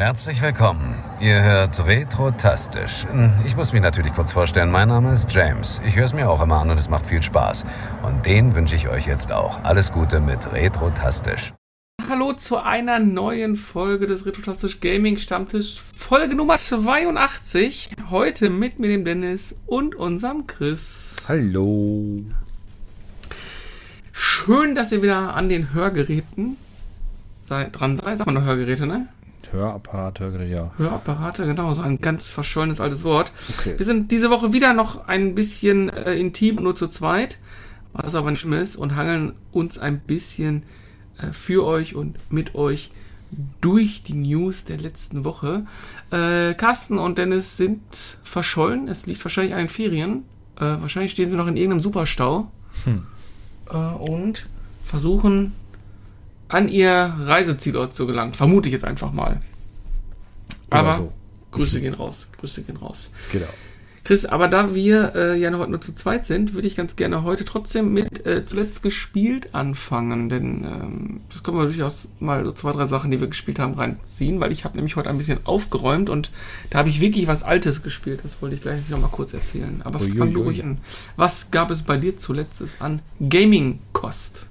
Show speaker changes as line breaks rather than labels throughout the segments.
Herzlich willkommen. Ihr hört Retrotastisch. Ich muss mich natürlich kurz vorstellen. Mein Name ist James. Ich höre es mir auch immer an und es macht viel Spaß. Und den wünsche ich euch jetzt auch. Alles Gute mit Retrotastisch.
Hallo zu einer neuen Folge des Retrotastisch Gaming Stammtisch. Folge Nummer 82. Heute mit mir, dem Dennis und unserem Chris.
Hallo.
Schön, dass ihr wieder an den Hörgeräten seid, dran seid. Sag mal noch Hörgeräte, ne?
Hörapparat, Hörgerät, ja.
Hörapparate, genau, so ein ganz verschollenes altes Wort.
Okay.
Wir sind diese Woche wieder noch ein bisschen äh, intim, nur zu zweit, was aber nicht schlimm ist, und hangeln uns ein bisschen äh, für euch und mit euch durch die News der letzten Woche. Äh, Carsten und Dennis sind verschollen. Es liegt wahrscheinlich an den Ferien. Äh, wahrscheinlich stehen sie noch in irgendeinem Superstau
Hm.
äh, und versuchen an ihr Reisezielort zu gelangen. Vermute ich jetzt einfach mal.
Oder
Aber
so.
Grüße gehen raus. Grüße gehen raus.
Genau.
Chris, aber da wir äh, ja heute nur zu zweit sind, würde ich ganz gerne heute trotzdem mit äh, zuletzt gespielt anfangen, denn ähm, das können wir durchaus mal so zwei, drei Sachen, die wir gespielt haben, reinziehen, weil ich habe nämlich heute ein bisschen aufgeräumt und da habe ich wirklich was Altes gespielt. Das wollte ich gleich noch mal kurz erzählen. Aber
Uiuiui.
fang du ruhig an. Was gab es bei dir zuletzt an Gaming-Kost?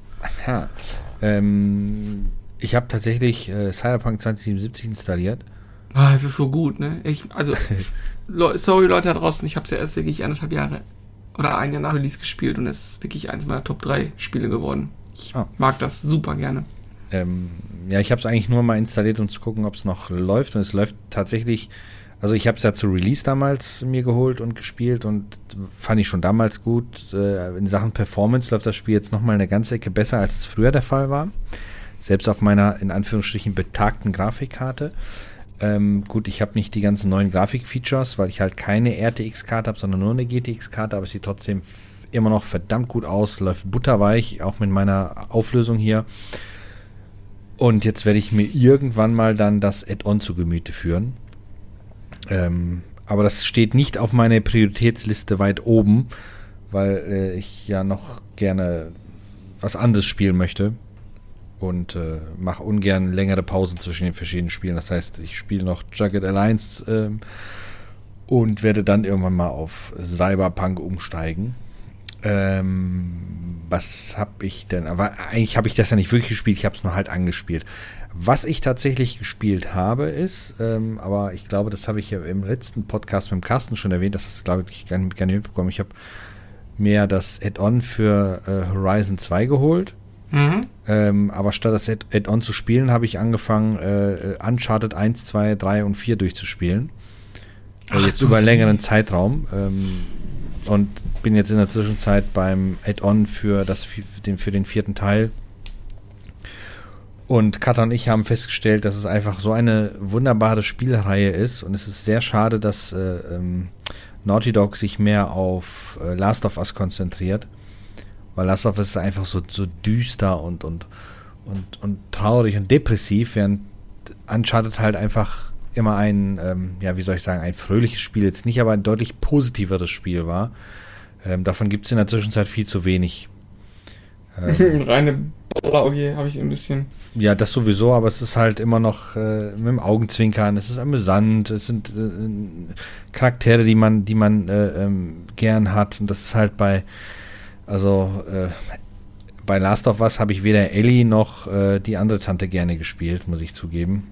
Ja. Ähm, ich habe tatsächlich äh, Cyberpunk 2077 installiert.
Ah, es ist so gut, ne? Ich, also, Le sorry Leute da draußen, ich habe es ja erst wirklich anderthalb Jahre oder ein Jahr nach Release gespielt und es ist wirklich eins meiner Top 3 Spiele geworden. Ich
Ah.
mag das super gerne.
Ähm, ja, ich habe es eigentlich nur mal installiert, um zu gucken, ob es noch läuft. Und es läuft tatsächlich. Also ich habe es ja zu Release damals mir geholt und gespielt und fand ich schon damals gut. Äh, in Sachen Performance läuft das Spiel jetzt nochmal eine ganze Ecke besser, als es früher der Fall war. Selbst auf meiner in Anführungsstrichen betagten Grafikkarte. Ähm, gut, ich habe nicht die ganzen neuen Grafikfeatures, weil ich halt keine RTX-Karte habe, sondern nur eine GTX-Karte, aber es sieht trotzdem immer noch verdammt gut aus, läuft butterweich, auch mit meiner Auflösung hier. Und jetzt werde ich mir irgendwann mal dann das Add-on zu Gemüte führen. Ähm, aber das steht nicht auf meiner Prioritätsliste weit oben, weil äh, ich ja noch gerne was anderes spielen möchte und äh, mache ungern längere Pausen zwischen den verschiedenen Spielen. Das heißt, ich spiele noch Jagged Alliance ähm, und werde dann irgendwann mal auf Cyberpunk umsteigen. Ähm, was habe ich denn? Aber eigentlich habe ich das ja nicht wirklich gespielt, ich habe es nur halt angespielt. Was ich tatsächlich gespielt habe, ist, ähm, aber ich glaube, das habe ich ja im letzten Podcast mit dem Carsten schon erwähnt, das ist, glaube ich, gar nicht, gar nicht mitbekommen. Ich habe mir das Add-on für äh, Horizon 2 geholt.
Mhm.
Ähm, aber statt das Add- Add-on zu spielen, habe ich angefangen, äh, äh, Uncharted 1, 2, 3 und 4 durchzuspielen. Äh,
Ach
jetzt über einen längeren Zeitraum. Ähm, und bin jetzt in der Zwischenzeit beim Add-on für, das, für den vierten Teil. Und Katha und ich haben festgestellt, dass es einfach so eine wunderbare Spielreihe ist. Und es ist sehr schade, dass äh, ähm, Naughty Dog sich mehr auf äh, Last of Us konzentriert. Weil Last of Us ist einfach so, so düster und, und, und, und traurig und depressiv, während Uncharted halt einfach immer ein, ähm, ja, wie soll ich sagen, ein fröhliches Spiel, jetzt nicht, aber ein deutlich positiveres Spiel war. Ähm, davon gibt es in der Zwischenzeit viel zu wenig. Ähm,
Reine okay, habe ich ein bisschen.
ja, das sowieso, aber es ist halt immer noch äh, mit dem Augenzwinkern, es ist amüsant, es sind äh, Charaktere, die man, die man äh, ähm, gern hat. Und das ist halt bei, also äh, bei Last of Us habe ich weder Ellie noch äh, die andere Tante gerne gespielt, muss ich zugeben.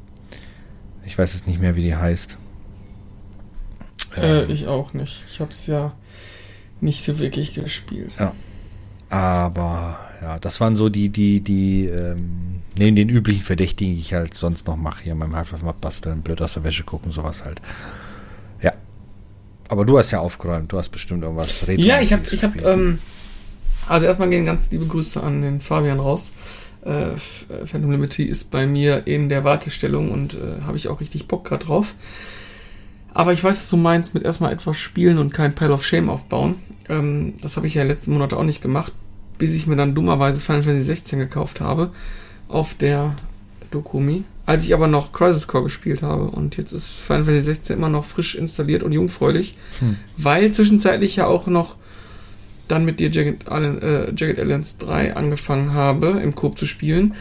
Ich weiß jetzt nicht mehr, wie die heißt.
Äh,
Ähm,
ich auch nicht. Ich habe es ja nicht so wirklich gespielt.
Aber ja, das waren so die, die, die, ähm, neben den üblichen Verdächtigen, die ich halt sonst noch mache, hier in meinem mal basteln, blöd aus der Wäsche gucken, sowas halt. Ja. Aber du hast ja aufgeräumt, du hast bestimmt irgendwas
Ja, ich habe,
Retromäßiges
ich habe,
gespielt.
ähm, also erstmal gehen ganz liebe Grüße an den Fabian raus. Äh, äh, Phantom Liberty ist bei mir in der Wartestellung und äh, habe ich auch richtig Bock gerade drauf. Aber ich weiß, was du meinst mit erstmal etwas spielen und kein Pile of Shame aufbauen. Ähm, das habe ich ja letzten Monaten auch nicht gemacht, bis ich mir dann dummerweise Final Fantasy 16 gekauft habe auf der Dokumi. Als ich aber noch Crisis Core gespielt habe und jetzt ist Final Fantasy 16 immer noch frisch installiert und jungfräulich,
Hm.
weil zwischenzeitlich ja auch noch dann mit dir Jagged, Allen, äh, Jagged Alliance 3 angefangen habe, im Coop zu spielen,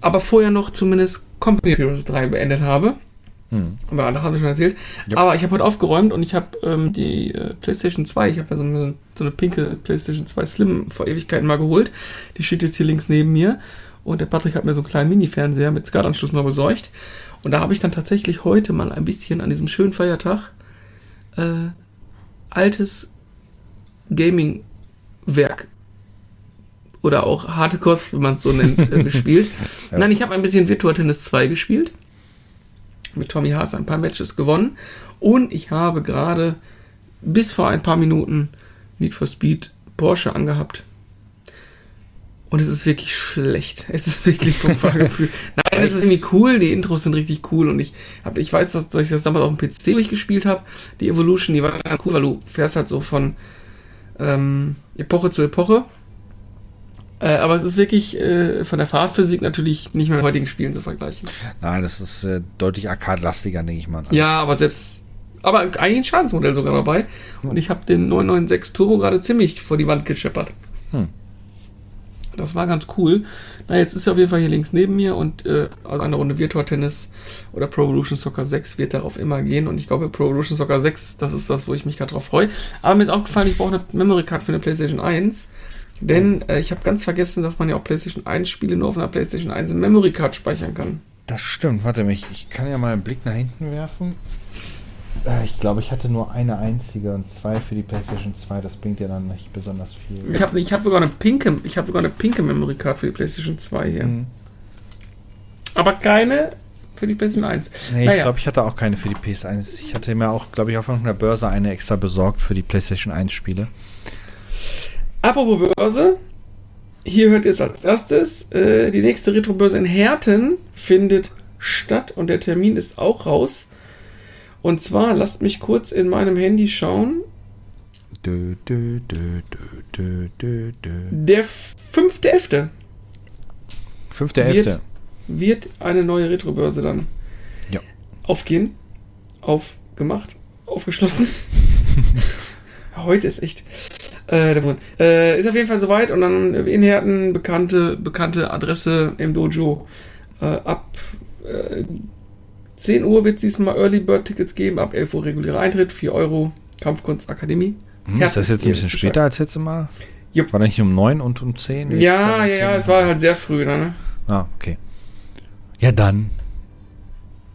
aber vorher noch zumindest Company of Heroes 3 beendet habe. Mhm. Aber andere haben wir schon erzählt. Ja. Aber ich habe heute aufgeräumt und ich habe ähm, die äh, PlayStation 2, ich habe ja so eine, so eine pinke PlayStation 2 Slim vor Ewigkeiten mal geholt. Die steht jetzt hier links neben mir. Und der Patrick hat mir so einen kleinen Mini-Fernseher mit SCART-Anschluss noch besorgt. Und da habe ich dann tatsächlich heute mal ein bisschen an diesem schönen Feiertag äh, altes Gaming-Werk oder auch harte Kost, wenn man es so nennt, äh, gespielt. ja. Nein, ich habe ein bisschen Virtua Tennis 2 gespielt. Mit Tommy Haas ein paar Matches gewonnen. Und ich habe gerade bis vor ein paar Minuten Need for Speed Porsche angehabt. Und es ist wirklich schlecht. Es ist wirklich vom Fahrgefühl. Nein, es ist irgendwie cool. Die Intros sind richtig cool. Und ich hab, ich weiß, dass, dass ich das damals auf dem PC durchgespielt habe. Die Evolution, die war ganz cool, weil du fährst halt so von ähm, Epoche zu Epoche. Äh, aber es ist wirklich äh, von der Fahrphysik natürlich nicht mehr mit heutigen Spielen zu vergleichen.
Nein, das ist äh, deutlich arcade-lastiger, denke ich mal.
Ja, aber selbst. Aber eigentlich ein Schadensmodell sogar dabei. Und ich habe den 996 Turbo gerade ziemlich vor die Wand gescheppert. Hm. Das war ganz cool. Na, jetzt ist er auf jeden Fall hier links neben mir und äh, also eine Runde Virtual Tennis oder Pro Evolution Soccer 6 wird darauf immer gehen. Und ich glaube, Pro Evolution Soccer 6, das ist das, wo ich mich gerade drauf freue. Aber mir ist auch gefallen, ich brauche eine Memory Card für eine PlayStation 1. Denn äh, ich habe ganz vergessen, dass man ja auch PlayStation 1 Spiele nur auf einer PlayStation 1 in Memory Card speichern kann.
Das stimmt. Warte mich, ich kann ja mal einen Blick nach hinten werfen. Äh, ich glaube, ich hatte nur eine einzige und zwei für die PlayStation 2. Das bringt ja dann nicht besonders viel.
Ich habe ich hab sogar eine pinke, ich habe sogar eine pinke Memory Card für die PlayStation 2 hier. Mhm. Aber keine für die PlayStation 1.
Nee, naja. ich glaube, ich hatte auch keine für die PS1. Ich hatte mir auch, glaube ich, auf einer Börse eine extra besorgt für die PlayStation 1 Spiele.
Apropos Börse, hier hört ihr es als erstes. Äh, die nächste Retro-Börse in Herten findet statt und der Termin ist auch raus. Und zwar, lasst mich kurz in meinem Handy schauen. Dö, dö, dö, der 5.11.
5.11.
Wird, wird eine neue Retro-Börse dann
ja.
aufgehen. Aufgemacht. Aufgeschlossen. Heute ist echt. Äh, äh, ist auf jeden Fall soweit und dann in Herten bekannte, bekannte Adresse im Dojo. Äh, ab äh, 10 Uhr wird es diesmal Early Bird Tickets geben, ab 11 Uhr regulärer Eintritt, 4 Euro, Kampfkunstakademie.
Hm, ist das jetzt ein bisschen später als letztes Mal? Jupp. War das nicht um 9 und um 10?
ja, ja, ja, es war halt sehr früh, ne?
Ah, okay. Ja, dann.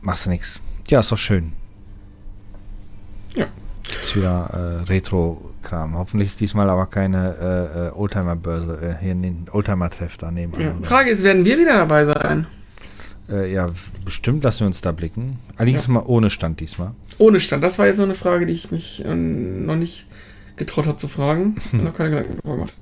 Machst du nichts. Ja, ist doch schön.
Ja.
Ist wieder äh, Retro-Kram. Hoffentlich ist diesmal aber keine äh, äh Oldtimer-Börse, äh, hier den Oldtimer-Treff daneben.
Ja. Frage ist, werden wir wieder dabei sein?
Äh, ja, bestimmt lassen wir uns da blicken. Allerdings ja. mal ohne Stand diesmal.
Ohne Stand. Das war jetzt so eine Frage, die ich mich äh, noch nicht getraut habe zu fragen. Hm. noch keine Gedanken darüber gemacht.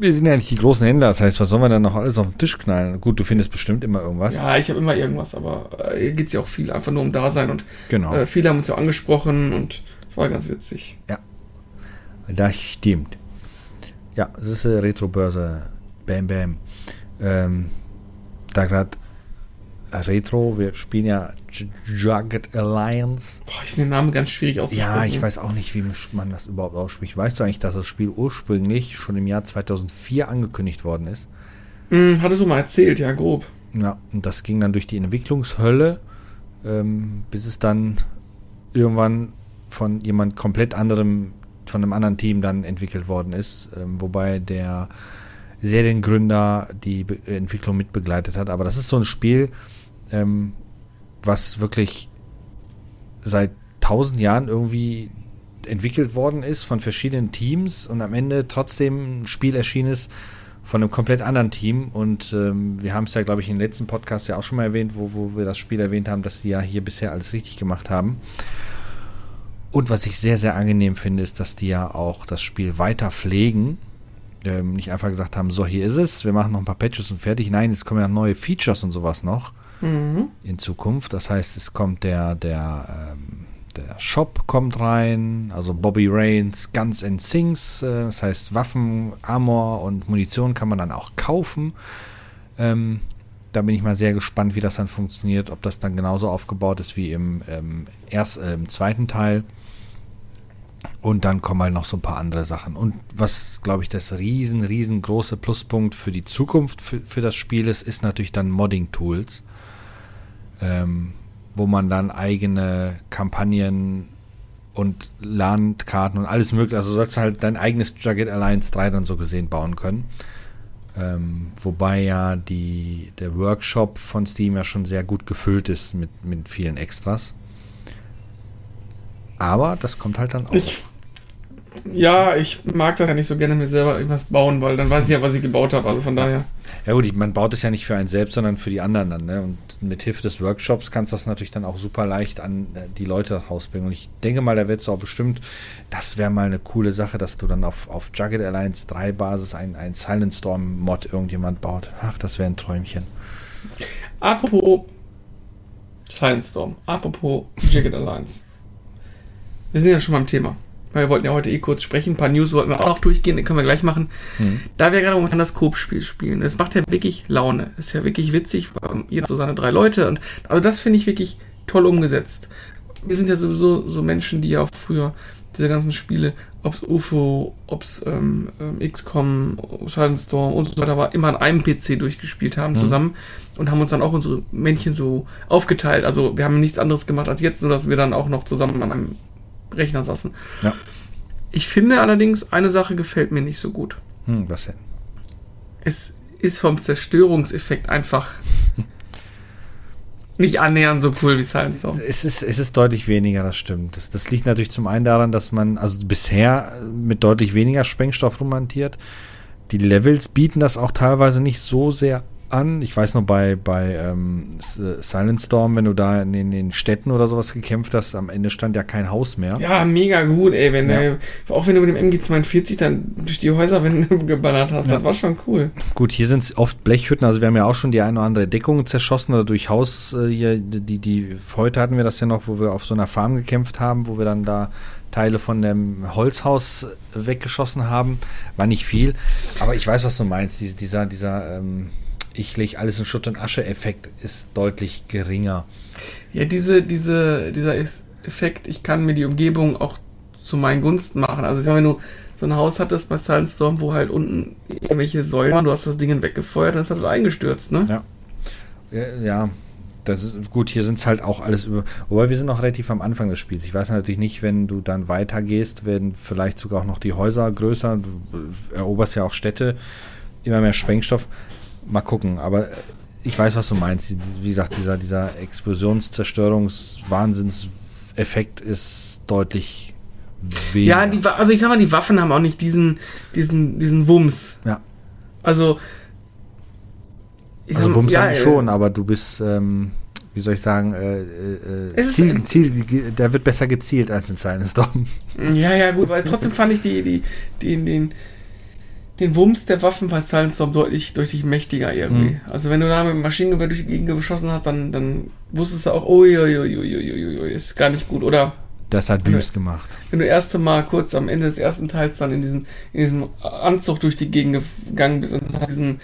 Wir sind ja nicht die großen Händler, das heißt, was sollen wir dann noch alles auf den Tisch knallen? Gut, du findest bestimmt immer irgendwas.
Ja, ich habe immer irgendwas, aber äh, hier geht es ja auch viel einfach nur um Dasein und
genau.
äh, viele haben uns ja angesprochen und es war ganz witzig.
Ja, das stimmt. Ja, es ist eine Retro-Börse. Bam, bam. Ähm, da gerade Retro, wir spielen ja Jagged Alliance.
Boah, ich den Namen ganz schwierig auszusprechen.
Ja, ich weiß auch nicht, wie man das überhaupt ausspricht. Weißt du eigentlich, dass das Spiel ursprünglich schon im Jahr 2004 angekündigt worden ist?
Hm, hattest du mal erzählt, ja, grob.
Ja, und das ging dann durch die Entwicklungshölle, ähm, bis es dann irgendwann von jemand komplett anderem, von einem anderen Team dann entwickelt worden ist. Ähm, wobei der Seriengründer die Be Entwicklung mitbegleitet hat. Aber das ist so ein Spiel, ähm, was wirklich seit tausend Jahren irgendwie entwickelt worden ist von verschiedenen Teams und am Ende trotzdem ein Spiel erschienen ist von einem komplett anderen Team. Und ähm, wir haben es ja, glaube ich, im letzten Podcast ja auch schon mal erwähnt, wo, wo wir das Spiel erwähnt haben, dass die ja hier bisher alles richtig gemacht haben. Und was ich sehr, sehr angenehm finde, ist, dass die ja auch das Spiel weiter pflegen ähm, nicht einfach gesagt haben, so hier ist es, wir machen noch ein paar Patches und fertig. Nein, jetzt kommen ja neue Features und sowas noch mhm. in Zukunft. Das heißt, es kommt der, der, ähm, der Shop kommt rein, also Bobby Rains Guns and Things, äh, das heißt Waffen, Armor und Munition kann man dann auch kaufen. Ähm, da bin ich mal sehr gespannt, wie das dann funktioniert, ob das dann genauso aufgebaut ist wie im, ähm, erst, äh, im zweiten Teil. Und dann kommen halt noch so ein paar andere Sachen. Und was, glaube ich, das riesen, riesengroße Pluspunkt für die Zukunft für, für das Spiel ist, ist natürlich dann Modding-Tools. Ähm, wo man dann eigene Kampagnen und Landkarten und alles mögliche, also sollst du halt dein eigenes Jagged Alliance 3 dann so gesehen bauen können. Ähm, wobei ja die, der Workshop von Steam ja schon sehr gut gefüllt ist mit, mit vielen Extras. Aber das kommt halt dann auch.
Ich, ja, ich mag das ja nicht so gerne mir selber irgendwas bauen, weil dann weiß ich ja, was ich gebaut habe. Also von daher.
Ja gut, man baut es ja nicht für einen selbst, sondern für die anderen dann. Ne? Und mit Hilfe des Workshops kannst du das natürlich dann auch super leicht an äh, die Leute rausbringen. Und ich denke mal, da wird es auch bestimmt, das wäre mal eine coole Sache, dass du dann auf, auf Jagged Alliance 3 Basis ein, ein Silent Storm Mod irgendjemand baut. Ach, das wäre ein Träumchen.
Apropos Silent Storm, apropos Jagged Alliance. Wir sind ja schon beim Thema. Weil wir wollten ja heute eh kurz sprechen. Ein paar News wollten wir auch noch durchgehen, den können wir gleich machen. Mhm. Da wir gerade momentan das Coop-Spiel spielen. Es macht ja wirklich Laune. Ist ja wirklich witzig. Jeder so seine drei Leute. Und also das finde ich wirklich toll umgesetzt. Wir sind ja sowieso so Menschen, die ja auch früher diese ganzen Spiele, ob es UFO, ob es ähm, ähm XCOM, Silent Storm und so weiter war, immer an einem PC durchgespielt haben mhm. zusammen und haben uns dann auch unsere Männchen so aufgeteilt. Also wir haben nichts anderes gemacht als jetzt, nur dass wir dann auch noch zusammen an einem Rechner saßen. Ja. Ich finde allerdings, eine Sache gefällt mir nicht so gut.
Hm, was denn?
Es ist vom Zerstörungseffekt einfach nicht annähernd so cool wie Silent.
Es ist, es ist deutlich weniger, das stimmt. Das, das liegt natürlich zum einen daran, dass man also bisher mit deutlich weniger Sprengstoff romantiert. Die Levels bieten das auch teilweise nicht so sehr an. Ich weiß noch bei, bei ähm, Silent Storm, wenn du da in, in, den Städten oder sowas gekämpft hast, am Ende stand ja kein Haus mehr.
Ja, mega gut, ey. Wenn, ja. äh, auch wenn du mit dem MG42 dann durch die Häuser geballert hast, ja. das war schon cool.
Gut, hier sind es oft Blechhütten, also wir haben ja auch schon die eine oder andere Deckung zerschossen oder durch Haus, äh, hier, die, die, heute hatten wir das ja noch, wo wir auf so einer Farm gekämpft haben, wo wir dann da Teile von dem Holzhaus weggeschossen haben. War nicht viel, aber ich weiß, was du meinst. Dieser, dieser, ähm, ich lege alles in Schutt und Asche-Effekt ist deutlich geringer.
Ja, diese, diese, dieser Effekt, ich kann mir die Umgebung auch zu meinen Gunsten machen. Also wenn du so ein Haus hattest bei Silent Storm, wo halt unten irgendwelche Säulen waren, du hast das Ding weggefeuert, dann ist das halt eingestürzt, ne?
Ja. Ja, das ist gut, hier sind es halt auch alles über. Wobei wir sind noch relativ am Anfang des Spiels. Ich weiß natürlich nicht, wenn du dann weitergehst, werden vielleicht sogar auch noch die Häuser größer. Du eroberst ja auch Städte, immer mehr Sprengstoff. Mal gucken, aber ich weiß, was du meinst. Wie gesagt, dieser, dieser Explosionszerstörungswahnsinnseffekt ist deutlich
weniger. Ja, die, also ich sag mal, die Waffen haben auch nicht diesen, diesen, diesen Wumms.
Ja.
Also.
Also Wumms ja, haben die schon, aber du bist, ähm, wie soll ich sagen, äh, äh, Ziel, Ziel, der wird besser gezielt als in Silent Storm.
Ja, ja, gut, weil trotzdem fand ich die, die, die, den, den Wumms der Waffen bei Silent Storm deutlich, deutlich mächtiger irgendwie. Mhm. Also wenn du da mit Maschinengewehr durch die Gegend geschossen hast, dann, dann wusstest du auch, uiuiuiui, ist gar nicht gut. Oder
das hat Büst gemacht.
Wenn du erste Mal kurz am Ende des ersten Teils dann in, diesen, in diesem Anzug durch die Gegend gegangen bist und hast diesen,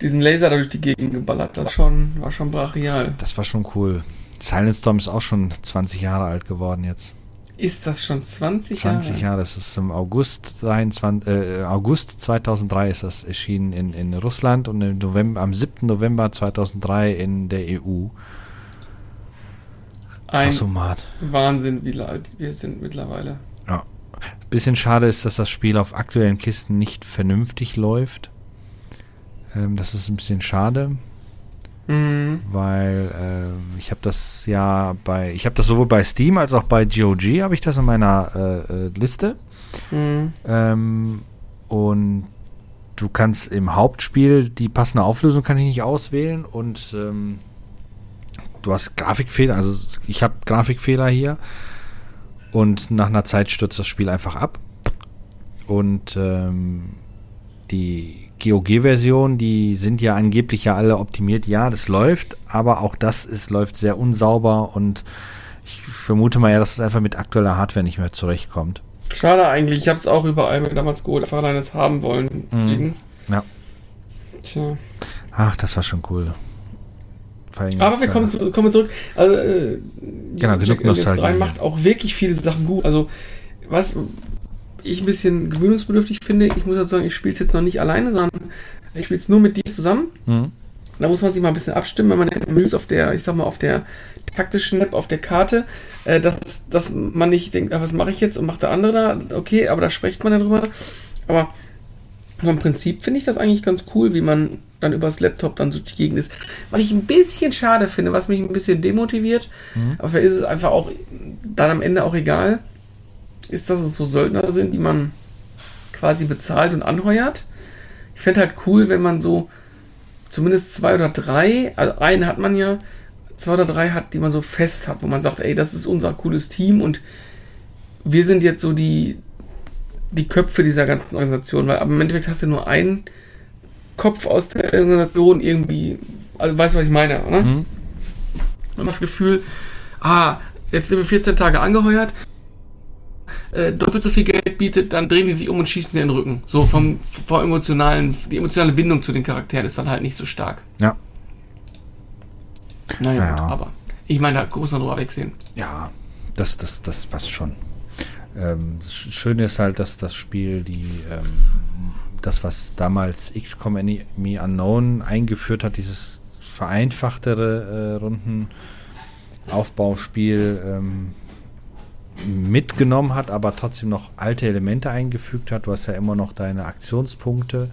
diesen Laser da durch die Gegend geballert, das schon, war schon brachial.
Das war schon cool. Silent Storm ist auch schon 20 Jahre alt geworden jetzt.
Ist das schon 20 Jahre?
20 Jahre, das ist im August, 23, äh, August 2003 ist das erschienen in, in Russland und im November, am 7. November 2003 in der EU.
Ein Krassomat. Wahnsinn, wie alt wir sind mittlerweile.
Ja. Bisschen schade ist, dass das Spiel auf aktuellen Kisten nicht vernünftig läuft. Ähm, das ist ein bisschen schade. Mhm. Weil äh, ich habe das ja bei, ich habe das sowohl bei Steam als auch bei GOG habe ich das in meiner äh, äh, Liste. Mhm. Ähm, und du kannst im Hauptspiel die passende Auflösung kann ich nicht auswählen und ähm, du hast Grafikfehler, also ich habe Grafikfehler hier und nach einer Zeit stürzt das Spiel einfach ab und ähm, die GOG-Version, die sind ja angeblich ja alle optimiert. Ja, das läuft, aber auch das ist, läuft sehr unsauber und ich vermute mal ja, dass es einfach mit aktueller Hardware nicht mehr zurechtkommt.
Schade eigentlich, ich habe es auch überall mir damals geholt, einfach alleine es haben wollen.
Mhm. Ja. Tja. Ach, das war schon cool.
Aber wir kommen, zu, kommen zurück. Also,
äh, genau, genug Nostalgie. 3
macht auch wirklich viele Sachen gut. Also, was, ich ein bisschen gewöhnungsbedürftig finde. Ich muss halt sagen, ich spiele es jetzt noch nicht alleine, sondern ich spiele es nur mit dir zusammen. Mhm. da muss man sich mal ein bisschen abstimmen, wenn man Menüs auf der, ich sag mal, auf der taktischen Map, auf der Karte, äh, dass, dass man nicht denkt, ah, was mache ich jetzt und macht der andere da, okay, aber da spricht man ja drüber. Aber vom Prinzip finde ich das eigentlich ganz cool, wie man dann übers Laptop dann so die Gegend ist. Was ich ein bisschen schade finde, was mich ein bisschen demotiviert, mhm. aber ist es einfach auch dann am Ende auch egal, ist, dass es so Söldner sind, die man quasi bezahlt und anheuert. Ich fände halt cool, wenn man so zumindest zwei oder drei, also einen hat man ja, zwei oder drei hat, die man so fest hat, wo man sagt, ey, das ist unser cooles Team und wir sind jetzt so die, die Köpfe dieser ganzen Organisation, weil im Endeffekt hast du nur einen Kopf aus der Organisation irgendwie, also weißt du, was ich meine, oder? Mhm. Und das Gefühl, ah, jetzt sind wir 14 Tage angeheuert, äh, doppelt so viel Geld bietet, dann drehen die sich um und schießen dir in den Rücken. So vom, vom emotionalen, die emotionale Bindung zu den Charakteren ist dann halt nicht so stark.
Ja.
Naja, naja. Gut, aber ich meine, da muss man drüber wegsehen.
Ja, das, das, das passt schon. Ähm, das Schöne ist halt, dass das Spiel die ähm, das, was damals XCOM Enemy Unknown eingeführt hat, dieses vereinfachtere äh, Rundenaufbauspiel ähm, mitgenommen hat, aber trotzdem noch alte Elemente eingefügt hat. Du hast ja immer noch deine Aktionspunkte.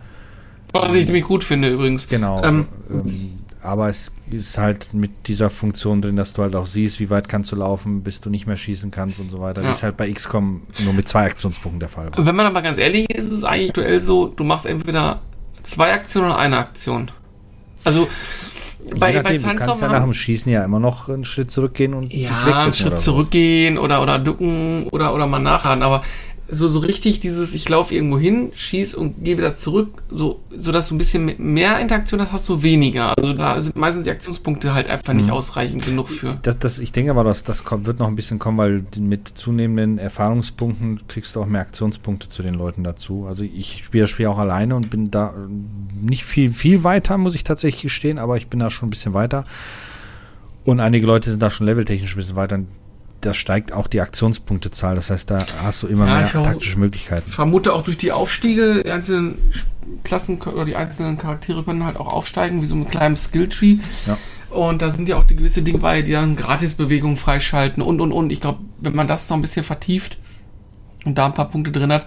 Was ich nämlich gut finde übrigens.
Genau. Ähm, ähm, aber es ist halt mit dieser Funktion drin, dass du halt auch siehst, wie weit kannst du laufen, bis du nicht mehr schießen kannst und so weiter. Ja. Das ist halt bei XCOM nur mit zwei Aktionspunkten der Fall.
Wenn man aber ganz ehrlich ist, ist es eigentlich aktuell so, du machst entweder zwei Aktionen oder eine Aktion. Also
bei, nachdem, bei du kannst ja nach dem Schießen ja immer noch einen Schritt zurückgehen und
ja, einen Schritt zurückgehen oder oder ducken oder oder mal nachladen. Aber so, so richtig dieses, ich laufe irgendwo hin, schieß und gehe wieder zurück, so, so dass du ein bisschen mehr Interaktion hast, hast du weniger. Also da sind meistens die Aktionspunkte halt einfach nicht mhm. ausreichend genug für.
Das, das, ich denke aber, dass das kommt, wird noch ein bisschen kommen, weil mit zunehmenden Erfahrungspunkten kriegst du auch mehr Aktionspunkte zu den Leuten dazu. Also ich spiele das Spiel auch alleine und bin da nicht viel, viel weiter, muss ich tatsächlich gestehen, aber ich bin da schon ein bisschen weiter. Und einige Leute sind da schon leveltechnisch ein bisschen weiter das steigt auch die Aktionspunktezahl. Das heißt, da hast du immer ja, mehr taktische Möglichkeiten.
Ich vermute auch durch die Aufstiege, die einzelnen Klassen oder die einzelnen Charaktere können halt auch aufsteigen, wie so ein kleines Skilltree. Ja. Und da sind ja auch die gewisse Dinge bei, die dann Gratisbewegungen freischalten und und und. Ich glaube, wenn man das noch ein bisschen vertieft und da ein paar Punkte drin hat,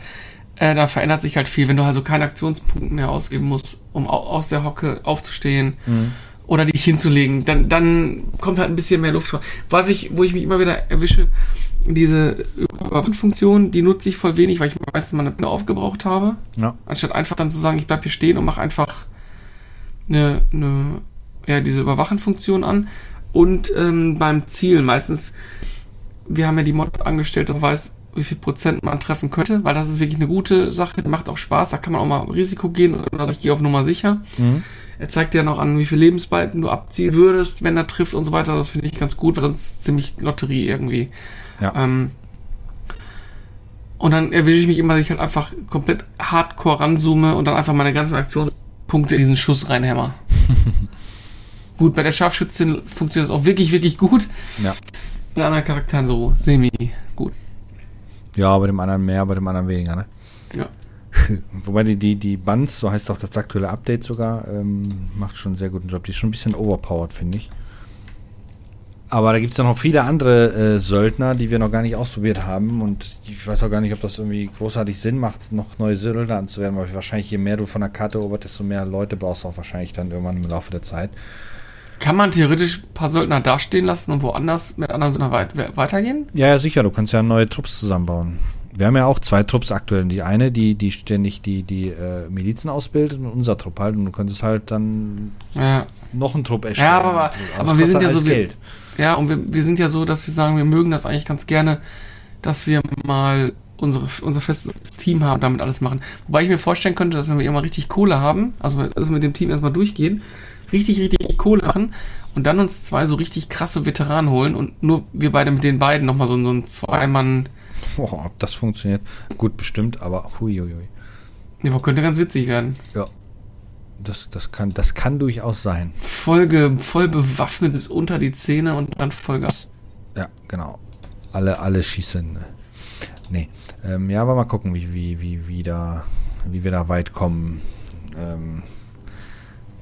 äh, da verändert sich halt viel. Wenn du also keine Aktionspunkte mehr ausgeben musst, um aus der Hocke aufzustehen. Mhm oder dich hinzulegen. Dann, dann kommt halt ein bisschen mehr Luft vor. Was ich, wo ich mich immer wieder erwische, diese Überwachungsfunktion, die nutze ich voll wenig, weil ich meistens meine Pläne aufgebraucht habe. Ja. Anstatt einfach dann zu sagen, ich bleib hier stehen und mache einfach eine, eine, ja, diese Überwachenfunktion an. Und ähm, beim Ziel meistens, wir haben ja die Mod angestellt, der weiß, wie viel Prozent man treffen könnte, weil das ist wirklich eine gute Sache, macht auch Spaß, da kann man auch mal Risiko gehen oder ich gehe auf Nummer sicher. Mhm. Er zeigt dir noch an, wie viele Lebensbalken du abziehen würdest, wenn er trifft und so weiter. Das finde ich ganz gut, sonst ziemlich Lotterie irgendwie. Ja. Ähm, und dann erwische ich mich immer, dass ich halt einfach komplett hardcore ranzoome und dann einfach meine ganzen Aktionspunkte in diesen Schuss reinhämmer. gut, bei der Scharfschützin funktioniert das auch wirklich, wirklich gut. Ja. Bei anderen Charakteren so semi gut.
Ja, bei dem anderen mehr, bei dem anderen weniger, ne? Wobei die, die, die Bands, so heißt auch das aktuelle Update sogar, ähm, macht schon einen sehr guten Job. Die ist schon ein bisschen overpowered, finde ich. Aber da gibt es ja noch viele andere äh, Söldner, die wir noch gar nicht ausprobiert haben. Und ich weiß auch gar nicht, ob das irgendwie großartig Sinn macht, noch neue Söldner anzuwerden, weil wahrscheinlich je mehr du von der Karte erobert, desto mehr Leute brauchst du auch wahrscheinlich dann irgendwann im Laufe der Zeit.
Kann man theoretisch ein paar Söldner dastehen lassen und woanders mit anderen Söldnern weit weitergehen?
Ja, ja, sicher. Du kannst ja neue Trupps zusammenbauen. Wir haben ja auch zwei Trupps aktuell. Die eine, die, die ständig die, die äh, Milizen ausbildet und unser Trupp halt. Und du könntest halt dann ja. noch einen Trupp
erstellen. Ja, aber, aber, aber wir sind ja so. Geld. ja, und wir, wir sind ja so, dass wir sagen, wir mögen das eigentlich ganz gerne, dass wir mal unsere, unser festes Team haben und damit alles machen. Wobei ich mir vorstellen könnte, dass wenn wir immer richtig Kohle haben, also wir mit dem Team erstmal durchgehen, richtig, richtig Kohle machen und dann uns zwei so richtig krasse Veteranen holen und nur wir beide mit den beiden nochmal so, so ein Zweimann-
Boah, ob das funktioniert, gut bestimmt, aber huiuiui.
Ja, könnte ganz witzig werden.
Ja. Das, das, kann, das kann durchaus sein.
Folge, voll bewaffnet bis unter die Zähne und dann Vollgas.
Ja, genau. Alle, alle schießen. Nee. Ähm, ja, aber mal gucken, wie, wie, wie, wie, da, wie wir da weit kommen. Ähm,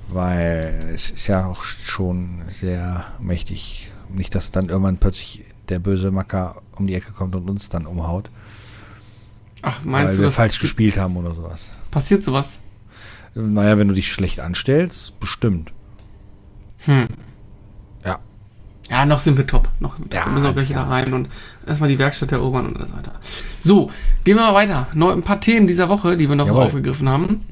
Weil es ist ja auch schon sehr mächtig. Nicht, dass dann irgendwann plötzlich der böse Macker um die Ecke kommt und uns dann umhaut.
Ach, meinst
weil
du,
wir
das
falsch gespielt haben oder sowas.
passiert sowas?
Naja, wenn du dich schlecht anstellst, bestimmt.
Hm.
Ja.
Ja, noch sind wir top. Noch sind wir
Ja,
top. wir müssen auch gleich wieder
klar.
rein und erstmal die Werkstatt erobern und so weiter. So, gehen wir mal weiter. Neu, ein paar Themen dieser Woche, die wir noch
Jawohl.
aufgegriffen haben.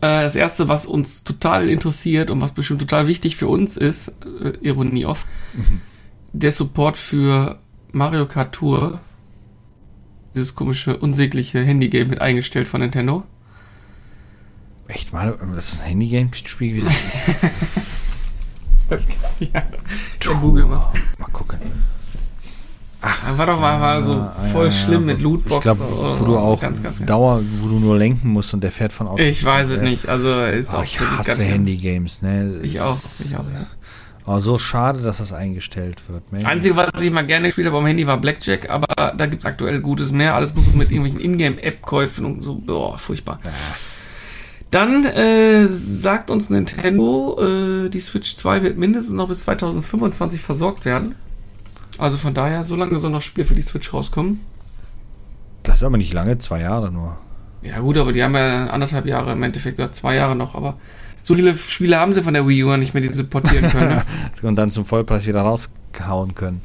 Äh, das erste, was uns total interessiert und was bestimmt total wichtig für uns ist, äh, Ironie off,
Mhm.
Der Support für Mario Kart Tour. Dieses komische, unsägliche Handygame wird eingestellt von Nintendo.
Echt mal, das ist ein Handygame-Spiel gewesen.
ja, Google mal.
Mal gucken.
Ach, war doch mal, war so
Ja,
voll
ja,
schlimm
ja,
mit Lootboxen.
Ich glaube, wo du auch
Ganz, ganz,
Dauer, wo du nur lenken musst und der fährt von Auto.
Ich weiß es nicht. Also ist
Oh,
auch
ich hasse Handygames, ne?
Ich auch. Ich auch ja.
Oh, so schade, dass das eingestellt wird. Mensch.
Einzige, was ich mal gerne gespielt habe am Handy, war Blackjack, aber da gibt es aktuell Gutes mehr. Alles muss mit irgendwelchen Ingame-App-Käufen und so. Boah, furchtbar. Dann äh, sagt uns Nintendo, äh, die Switch 2 wird mindestens noch bis 2025 versorgt werden. Also von daher, so lange soll noch Spiel für die Switch rauskommen.
Das ist aber nicht lange, zwei Jahre nur.
Ja gut, aber die haben ja anderthalb Jahre im Endeffekt oder zwei Jahre noch, aber so viele Spiele haben sie von der Wii U nicht mehr, die sie portieren können. Ne?
Und dann zum Vollpreis wieder raushauen können.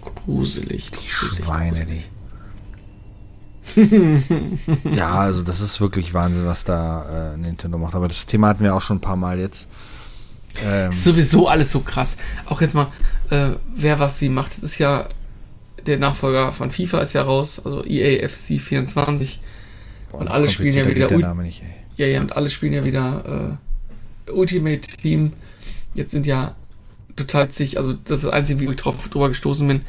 Gruselig.
Die
gruselig,
Schweine, die. ja, also das ist wirklich Wahnsinn, was da äh, Nintendo macht. Aber das Thema hatten wir auch schon ein paar Mal jetzt. Ähm,
Ist sowieso alles so krass. Auch jetzt mal, äh, wer was wie macht. Das ist ja, der Nachfolger von FIFA ist ja raus, also E EA FC 24.
boah,
und alle spielen ja wieder
der Name nicht, ey.
Ja, ja, und alle spielen ja wieder äh, Ultimate Team. Jetzt sind ja total zig, also das ist das Einzige, wie ich drauf, drüber gestoßen bin.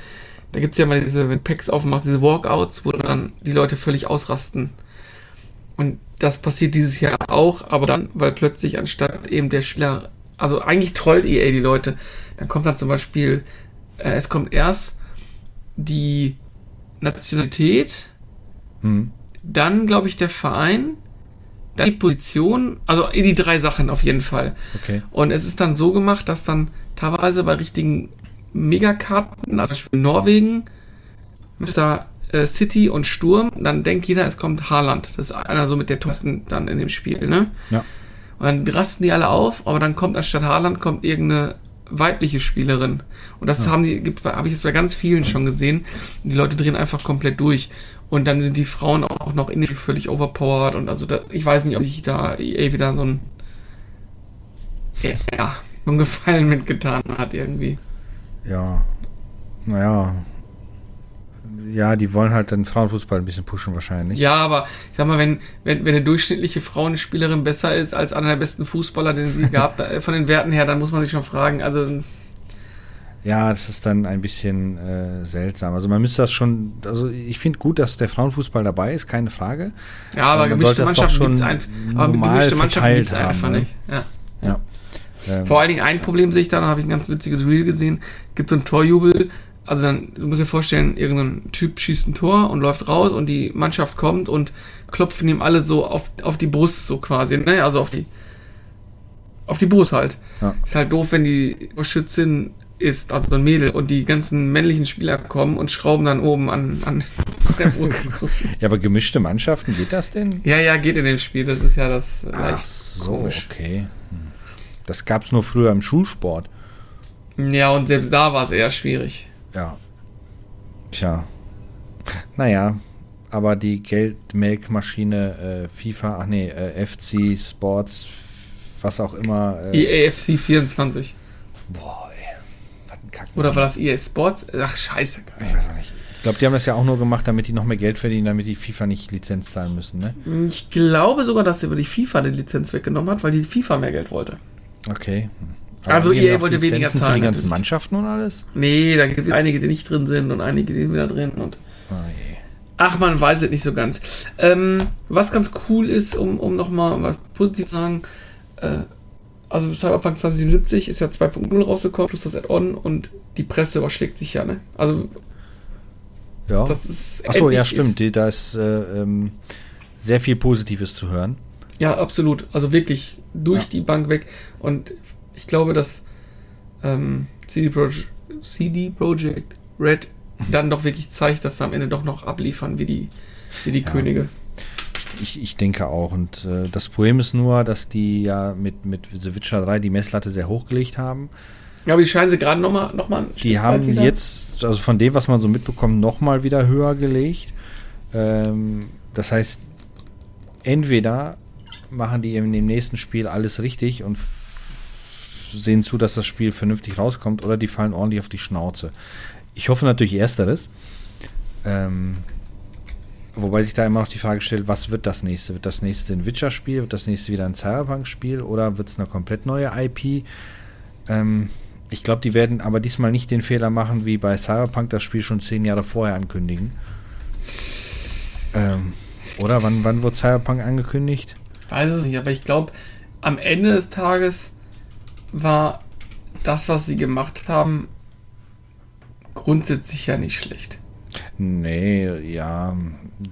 Da gibt es ja mal diese, wenn Packs aufmachst, diese Walkouts, wo dann die Leute völlig ausrasten. Und das passiert dieses Jahr auch, aber dann, weil plötzlich anstatt eben der Spieler, also eigentlich trollt EA die Leute, dann kommt dann zum Beispiel, äh, es kommt erst die Nationalität,
Hm.
dann glaube ich der Verein, dann die Position, also die drei Sachen auf jeden Fall.
Okay.
Und es ist dann so gemacht, dass dann teilweise bei richtigen Megakarten, also zum Beispiel Norwegen, mit der äh, City und Sturm, dann denkt jeder, es kommt Haaland. Das ist einer so mit der Thorsten dann in dem Spiel, ne?
Ja.
Und dann rasten die alle auf, aber dann kommt anstatt Haaland kommt irgendeine weibliche Spielerin. Und das haben die, habe ich jetzt bei ganz vielen schon gesehen. Die Leute drehen einfach komplett durch. Und dann sind die Frauen auch noch in völlig overpowered. Und also da, ich weiß nicht, ob sich da EA wieder so ein ja, so einen Gefallen mitgetan hat irgendwie.
Ja. Naja. Ja, die wollen halt den Frauenfußball ein bisschen pushen wahrscheinlich.
Ja, aber ich sag mal, wenn, wenn, wenn eine durchschnittliche Frauenspielerin besser ist als einer der besten Fußballer, den sie gab, von den Werten her, dann muss man sich schon fragen, also
Ja, das ist dann ein bisschen äh, seltsam. Also man müsste das schon, also ich finde gut, dass der Frauenfußball dabei ist, keine Frage.
ja, aber
man
gemischte Mannschaften gibt's ein, aber
normal
gemischte Mannschaften
verteilt
gibt's einfach
ne?
nicht. Ja.
Ja. Ähm,
Vor allen Dingen ein Problem sehe ich da, da habe ich ein ganz witziges Reel gesehen. Gibt so ein Torjubel, also dann, du musst dir vorstellen, irgendein Typ schießt ein Tor und läuft raus und die Mannschaft kommt und klopfen ihm alle so auf, auf die Brust, so quasi, ne? Also auf die auf die Brust halt.
Ja.
Ist halt doof, wenn die Schützin ist, also so ein Mädel, und die ganzen männlichen Spieler kommen und schrauben dann oben an, an der Brust.
ja, aber gemischte Mannschaften, geht das denn?
ja, ja, geht in dem Spiel, das ist ja das äh,
Ach
leicht
so,
komisch.
okay. Das gab es nur früher im Schulsport.
Ja, und selbst da war es eher schwierig.
Ja. Tja. Naja, aber die Geldmelkmaschine äh, FIFA, ach nee, äh, FC Sports, was auch immer. Äh,
EAFC 24.
boah, ey. Was ein Kack.
Oder war das EA Sports? Ach, scheiße.
Ich weiß auch nicht. Ich glaube, die haben das ja auch nur gemacht, damit die noch mehr Geld verdienen, damit die FIFA nicht Lizenz zahlen müssen, ne?
Ich glaube sogar, dass über die FIFA die Lizenz weggenommen hat, weil die FIFA mehr Geld wollte.
Okay.
Also
gehen
EA
auch
wollte weniger
Lizenzen
zahlen,
Für die ganzen
natürlich.
Mannschaften und alles?
Nee, da gibt es einige, die nicht drin sind und einige, die sind wieder drin. Und
Oh je.
ach, man weiß es nicht so ganz. Ähm, was ganz cool ist, um, um nochmal was positiv zu sagen, äh, also Cyberpunk 2077 ist ja 2.0 rausgekommen, plus das Add-on und die Presse überschlägt sich ja, ne? Also
Ja.
das ist
Achso, ja, stimmt.
Ist,
Die, da ist äh, ähm, sehr viel Positives zu hören.
Ja, absolut. Also wirklich durch
Ja.
die Bank weg. Und ich glaube, dass ähm, CD, Projekt, CD Projekt Red dann doch wirklich zeigt, dass sie am Ende doch noch abliefern wie die, wie die
Ja.
Könige.
Ich, ich denke auch. Und äh, das Problem ist nur, dass die ja mit, mit The Witcher 3 die Messlatte sehr hochgelegt haben.
Ja, aber die scheinen sie gerade nochmal noch mal
Die haben
wieder-
jetzt, also von dem, was man so mitbekommt, nochmal wieder höher gelegt. Ähm, das heißt, entweder machen die in dem nächsten Spiel alles richtig und sehen zu, dass das Spiel vernünftig rauskommt, oder die fallen ordentlich auf die Schnauze. Ich hoffe natürlich ersteres. Ähm, wobei sich da immer noch die Frage stellt, was wird das nächste? Wird das nächste ein Witcher-Spiel? Wird das nächste wieder ein Cyberpunk-Spiel? Oder wird es eine komplett neue IP? Ähm, ich glaube, die werden aber diesmal nicht den Fehler machen, wie bei Cyberpunk das Spiel schon zehn Jahre vorher ankündigen. Ähm, oder wann, wann wird Cyberpunk angekündigt?
weiß es nicht, aber ich glaube, am Ende des Tages war das, was sie gemacht haben, grundsätzlich ja nicht schlecht.
Nee, ja,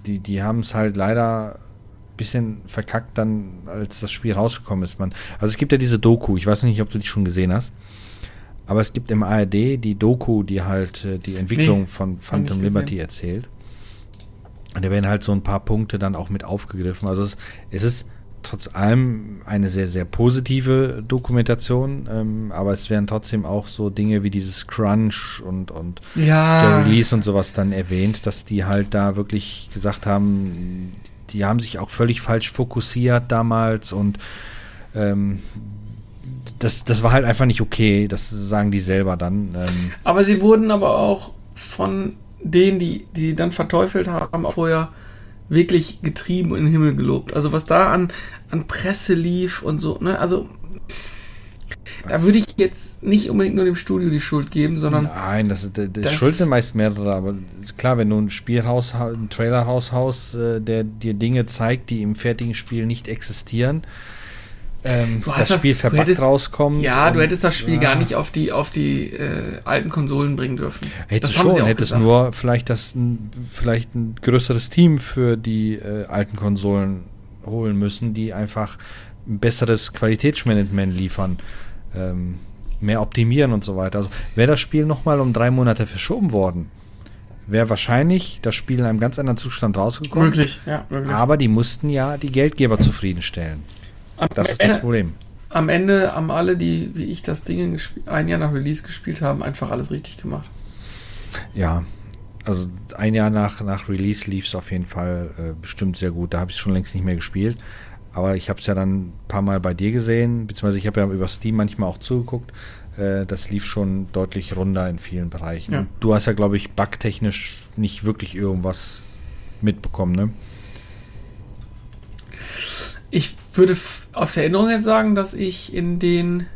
die, die haben es halt leider ein bisschen verkackt dann, als das Spiel rausgekommen ist. Man, also es gibt ja diese Doku, ich weiß nicht, ob du die schon gesehen hast, aber es gibt im ARD die Doku, die halt äh, die Entwicklung
Nee,
von Phantom Liberty erzählt. Und da werden halt so ein paar Punkte dann auch mit aufgegriffen. Also es, es ist trotz allem eine sehr, sehr positive Dokumentation, ähm, aber es werden trotzdem auch so Dinge wie dieses Crunch und, und der
Ja,
Release und sowas dann erwähnt, dass die halt da wirklich gesagt haben, die haben sich auch völlig falsch fokussiert damals und ähm, das, das war halt einfach nicht okay, das sagen die selber dann. Ähm,
aber sie wurden aber auch von denen, die die dann verteufelt haben, auch vorher wirklich getrieben und in den Himmel gelobt. Also was da an, an Presse lief und so, ne, also da würde ich jetzt nicht unbedingt nur dem Studio die Schuld geben, sondern
Nein, das, das, das Schuld sind meist mehrere, aber klar, wenn du ein Spiel raus, einen Trailer raushaust, äh, der dir Dinge zeigt, die im fertigen Spiel nicht existieren, ähm,
Du
das
das-
Spiel
du
verbuggt
hättest-
rauskommt.
ja, du
und-
hättest das Spiel
ja.
gar nicht auf die auf die äh, alten Konsolen bringen dürfen.
Hättest
das
schon, hättest
gesagt.
nur vielleicht das ein, vielleicht ein größeres Team für die äh, alten Konsolen holen müssen, die einfach ein besseres Qualitätsmanagement liefern, ähm, mehr optimieren und so weiter. Also wäre das Spiel nochmal um drei Monate verschoben worden, wäre wahrscheinlich das Spiel in einem ganz anderen Zustand rausgekommen.
Möglich, ja, möglich.
Aber die mussten ja die Geldgeber zufriedenstellen.
Am,
Das ist das Problem.
am Ende haben alle, die wie ich das Ding ein Jahr nach Release gespielt haben, einfach alles richtig gemacht.
Ja, also ein Jahr nach, nach Release lief es auf jeden Fall äh, bestimmt sehr gut. Da habe ich es schon längst nicht mehr gespielt. Aber ich habe es ja dann ein paar Mal bei dir gesehen, beziehungsweise ich habe ja über Steam manchmal auch zugeguckt. Äh, das lief schon deutlich runder in vielen Bereichen.
Ja.
Du hast ja, glaube ich, bugtechnisch nicht wirklich irgendwas mitbekommen, ne?
Ich würde aus der Erinnerung jetzt sagen, dass ich in den.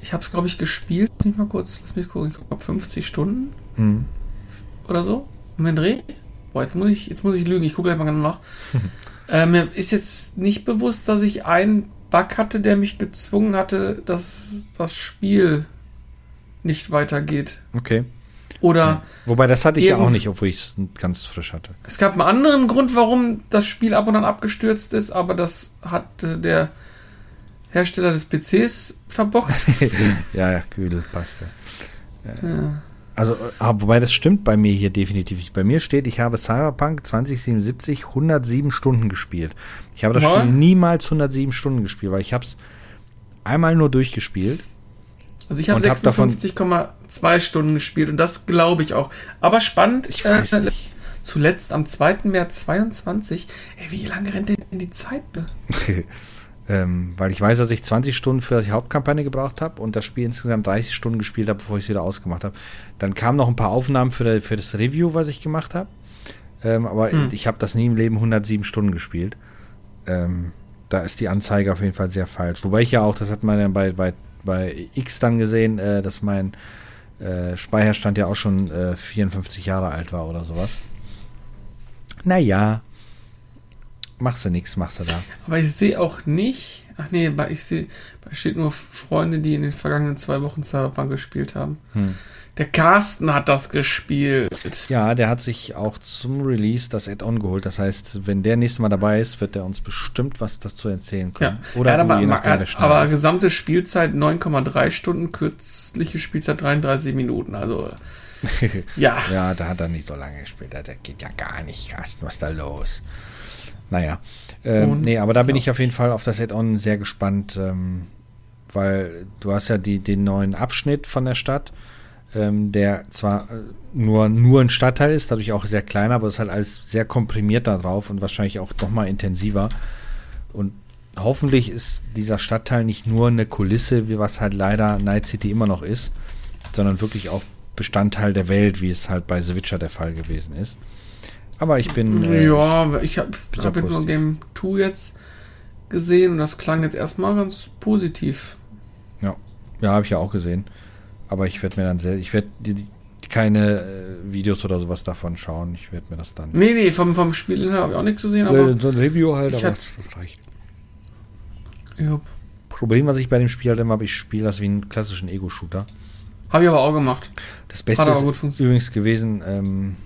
Ich habe es, glaube ich, gespielt. Nicht mal kurz, lass mich gucken. Ich glaube 50 Stunden
Mhm.
oder so. Um den Dreh. Boah, jetzt muss ich, jetzt muss ich lügen. Ich gucke gleich mal genau nach. äh, mir ist jetzt nicht bewusst, dass ich einen Bug hatte, der mich gezwungen hatte, dass das Spiel nicht weitergeht.
Okay.
Oder
Wobei das hatte ich ja auch nicht, obwohl ich es ganz frisch hatte.
es gab einen anderen Grund, warum das Spiel ab und an abgestürzt ist, aber das hat äh, der Hersteller des PCs verbockt.
ja, ja, Güdel, passt ja.
ja.
Also, aber wobei das stimmt bei mir hier definitiv nicht. Bei mir steht, ich habe Cyberpunk 2077 107 Stunden gespielt. Ich habe das
Mal?
Spiel niemals 107 Stunden gespielt, weil ich habe es einmal nur durchgespielt.
Also ich habe
Und hab davon-
56,2 Stunden gespielt und das glaube ich auch. Aber spannend,
Ich weiß
äh,
nicht.
zuletzt am 2. März 22. Ey, wie lange rennt denn die Zeit?
ähm, weil ich weiß, dass ich 20 Stunden für die Hauptkampagne gebraucht habe und das Spiel insgesamt 30 Stunden gespielt habe, bevor ich es wieder ausgemacht habe. Dann kamen noch ein paar Aufnahmen für, der- für das Review, was ich gemacht habe. Ähm, aber
Hm.
ich habe das nie im Leben 107 Stunden gespielt. Ähm, da ist die Anzeige auf jeden Fall sehr falsch. Wobei ich ja auch, das hat man ja bei, bei, bei X dann gesehen, äh, dass mein äh, Speicherstand ja auch schon äh, 54 Jahre alt war oder sowas. Naja, machst du nichts, machst du da.
Aber ich sehe auch nicht. Ach nee, ich sehe, da steht nur Freunde, die in den vergangenen zwei Wochen Cyberpunk gespielt haben.
Hm.
Der Carsten hat das gespielt.
Ja, der hat sich auch zum Release das Add-on geholt. Das heißt, wenn der nächste Mal dabei ist, wird er uns bestimmt was dazu erzählen können.
Ja. Oder aber, nachdem, aber gesamte Spielzeit 9,3 Stunden, kürzliche Spielzeit 33 Minuten. Also
ja. ja, da hat er nicht so lange gespielt. Das geht ja gar nicht, Carsten. Was ist da los? Naja. Ähm, nee, aber da bin ich auf jeden Fall auf das Add-on sehr gespannt, ähm, weil du hast ja die, den neuen Abschnitt von der Stadt, ähm, der zwar äh, nur, nur ein Stadtteil ist, dadurch auch sehr klein, aber es ist halt alles sehr komprimiert da drauf und wahrscheinlich auch nochmal intensiver. Und hoffentlich ist dieser Stadtteil nicht nur eine Kulisse, wie was halt leider Night City immer noch ist, sondern wirklich auch Bestandteil der Welt, wie es halt bei The Witcher der Fall gewesen ist. Aber ich bin.
Äh, ja, ich habe hab nur Game 2 jetzt gesehen und das klang jetzt erstmal ganz positiv.
Ja, ja, habe ich ja auch gesehen. Aber ich werde mir dann sehr, ich werde keine äh, Videos oder sowas davon schauen. Ich werde mir das dann.
Nee, nee, vom, vom Spiel habe ich auch nichts gesehen, aber.
so ein Review halt, aber das, das reicht. Ja. Problem, was ich bei dem Spiel halt immer habe, ich spiele das wie einen klassischen Ego-Shooter.
Habe ich aber auch gemacht.
Das Beste ist übrigens gewesen, ähm,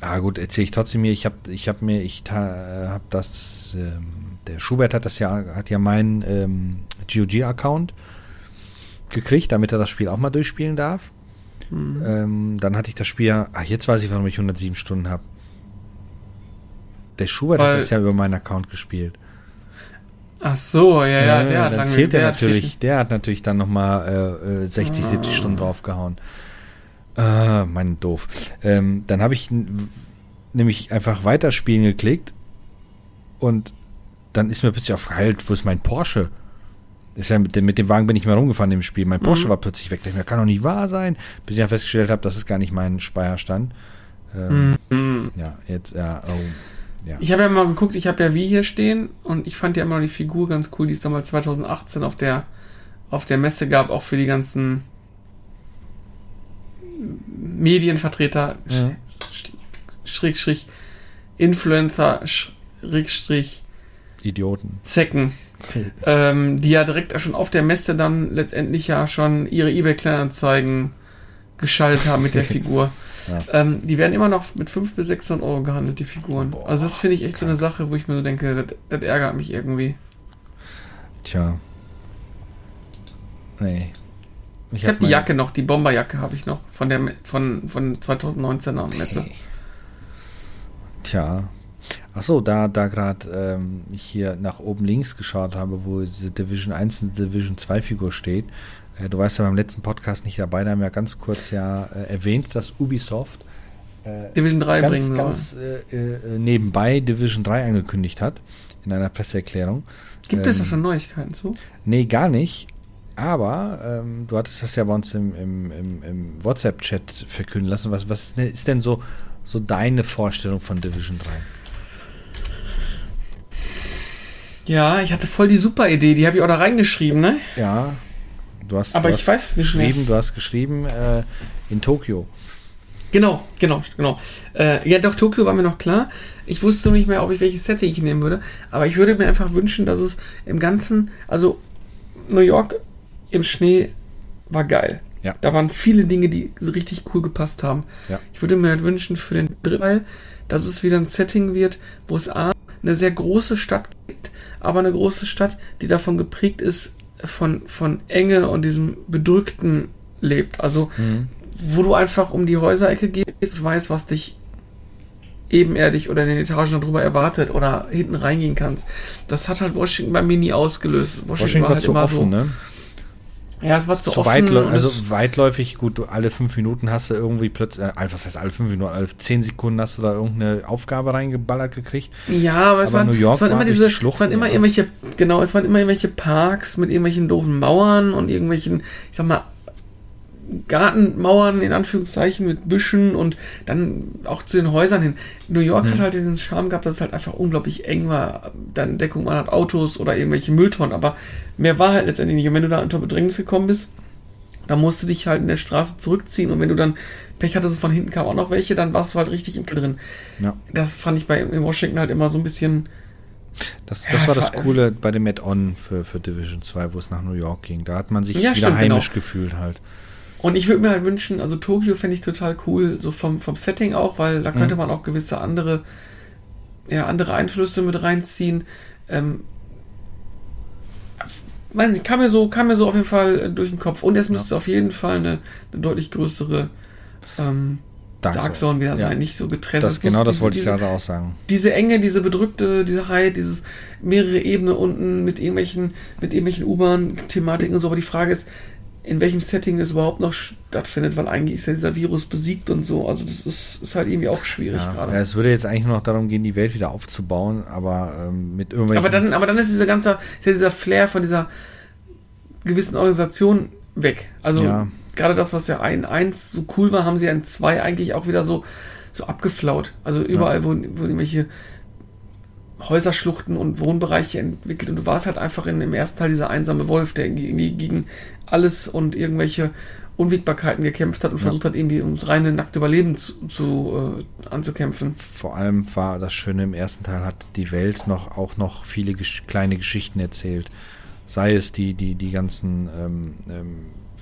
ah gut, erzähle ich trotzdem mir, ich habe ich hab mir, ich habe das, ähm, der Schubert hat das ja, hat ja meinen ähm, GOG-Account gekriegt, damit er das Spiel auch mal durchspielen darf. Mhm. Ähm, dann hatte ich das Spiel, ach jetzt weiß ich, warum ich 107 Stunden habe. Der Schubert Weil, hat das ja über meinen Account gespielt.
Ach so, ja, ja, ja
der hat lange, zählt der, der natürlich, der hat natürlich dann nochmal äh, 60, ah. 70 Stunden draufgehauen. Ah, mein doof. Ähm, dann habe ich nämlich einfach weiterspielen geklickt und dann ist mir plötzlich auf halt, wo ist mein Porsche? Ist ja mit, dem, mit dem Wagen bin ich mal rumgefahren im Spiel. Mein Porsche mhm. war plötzlich weg. Das kann doch nicht wahr sein. Bis ich dann festgestellt habe, das ist gar nicht mein Speicherstand. Ähm, mhm. Ja, jetzt, ja, oh. Ja.
Ich habe ja mal geguckt, ich habe ja wie hier stehen und ich fand ja immer noch die Figur ganz cool, die es damals 2018 auf der, auf der Messe gab, auch für die ganzen Medienvertreter, ja. Schrägstrich, Influencer, Schrägstrich,
Idioten.
Zecken. Ähm, die ja direkt schon auf der Messe dann letztendlich ja schon ihre eBay-Kleinanzeigen geschaltet haben mit der Figur. Ja. Ähm, die werden immer noch mit 500 bis 600 Euro gehandelt, die Figuren. Boah, also das finde ich echt krank. so eine Sache, wo ich mir so denke, das, das ärgert mich irgendwie.
Tja. Nee.
Ich, ich habe hab die Jacke noch, die Bomberjacke habe ich noch von der von, von 2019er Messe.
Tja. Achso, da, da gerade ähm, ich hier nach oben links geschaut habe, wo die Division 1 und Division 2 Figur steht, äh, du warst ja beim letzten Podcast nicht dabei, da haben wir ganz kurz ja äh, erwähnt, dass Ubisoft
äh, Division 3 ganz, bringen
ganz äh, äh, nebenbei Division 3 angekündigt hat in einer Presseerklärung.
Gibt ähm, es da schon Neuigkeiten zu?
Nee, gar nicht. Aber ähm, du hattest das ja bei uns im, im, im, im WhatsApp-Chat verkünden lassen. Was, was ist denn so, so deine Vorstellung von Division 3?
Ja, ich hatte voll die super Idee, die habe ich auch da reingeschrieben, ne?
Ja, Du hast,
Aber
du
ich weiß
geschrieben, du hast geschrieben äh, in Tokio.
Genau, genau, genau. Äh, ja, doch, Tokio war mir noch klar. Ich wusste nicht mehr, ob ich welches Setting ich nehmen würde. Aber ich würde mir einfach wünschen, dass es im Ganzen, also New York im Schnee war geil.
Ja.
Da waren viele Dinge, die richtig cool gepasst haben.
Ja.
Ich würde mir halt wünschen für den dritten Teil, dass es wieder ein Setting wird, wo es A, eine sehr große Stadt gibt, aber eine große Stadt, die davon geprägt ist, von, von Enge und diesem Bedrückten lebt. Also, mhm. wo du einfach um die Häuserecke gehst, weißt, was dich ebenerdig oder in den Etagen darüber erwartet oder hinten reingehen kannst. Das hat halt Washington bei mir nie ausgelöst.
Washington, Washington war halt immer offen, so. Ne?
Ja, es war zu,
zu offen. Weitläu also weitläufig, gut, alle fünf Minuten hast du irgendwie plötzlich, äh, was heißt alle fünf Minuten, alle zehn Sekunden hast du da irgendeine Aufgabe reingeballert gekriegt.
Ja, aber, es, waren, New York es waren immer diese, es waren immer ja. irgendwelche, genau, es waren immer irgendwelche Parks mit irgendwelchen doofen Mauern und irgendwelchen, ich sag mal, Gartenmauern in Anführungszeichen mit Büschen und dann auch zu den Häusern hin. New York mhm. hat halt den Charme gehabt, dass es halt einfach unglaublich eng war. Dann Deckung man hat Autos oder irgendwelche Mülltonnen, aber mehr war halt letztendlich nicht. Und wenn du da unter Bedrängnis gekommen bist, dann musst du dich halt in der Straße zurückziehen und wenn du dann Pech hattest, von hinten kamen auch noch welche, dann warst du halt richtig im Kill drin.
Ja.
Das fand ich bei in Washington halt immer so ein bisschen.
Das, das ja, war das Coole bei dem Add-on für, für Division 2, wo es nach New York ging. Da hat man sich ja, wieder stimmt, heimisch genau. gefühlt halt.
Und ich würde mir halt wünschen, also Tokio fände ich total cool, so vom, vom Setting auch, weil da könnte
Mhm.
man auch gewisse andere, ja, andere Einflüsse mit reinziehen. Ähm, nicht, kam mir so, kam mir so auf jeden Fall äh, durch den Kopf. Und es müsste auf jeden Fall eine, eine deutlich größere ähm, Dark, Zone wieder sein,
Ja.
nicht so getrennt.
Das, genau das
diese-
wollte ich
diese-
gerade auch sagen.
diese Enge, diese bedrückte, diese High, dieses mehrere Ebenen unten mit irgendwelchen, mit irgendwelchen U-Bahn-Thematiken und so. Aber die Frage ist, in welchem Setting es überhaupt noch stattfindet, weil eigentlich ist ja dieser Virus besiegt und so. Also das ist, ist halt irgendwie auch schwierig
Ja,
gerade.
ja, es würde jetzt eigentlich nur noch darum gehen, die Welt wieder aufzubauen, aber ähm, mit irgendwelchen.
aber dann, aber dann ist dieser ganze, ist ja dieser Flair von dieser gewissen Organisation weg. Also
Ja.
gerade das, was ja ein eins so cool war, haben sie ja in zwei eigentlich auch wieder so, so abgeflaut. Also überall, wo, wo irgendwelche Häuserschluchten und Wohnbereiche entwickelt und du warst halt einfach in, im ersten Teil dieser einsame Wolf, der irgendwie gegen alles und irgendwelche Unwägbarkeiten gekämpft hat und
Ja.
versucht hat, irgendwie ums reine nackte Überleben zu, zu äh, anzukämpfen.
vor allem war das Schöne im ersten Teil hat die Welt noch auch noch viele gesch kleine Geschichten erzählt. Sei es die, die, die ganzen, ähm, ähm,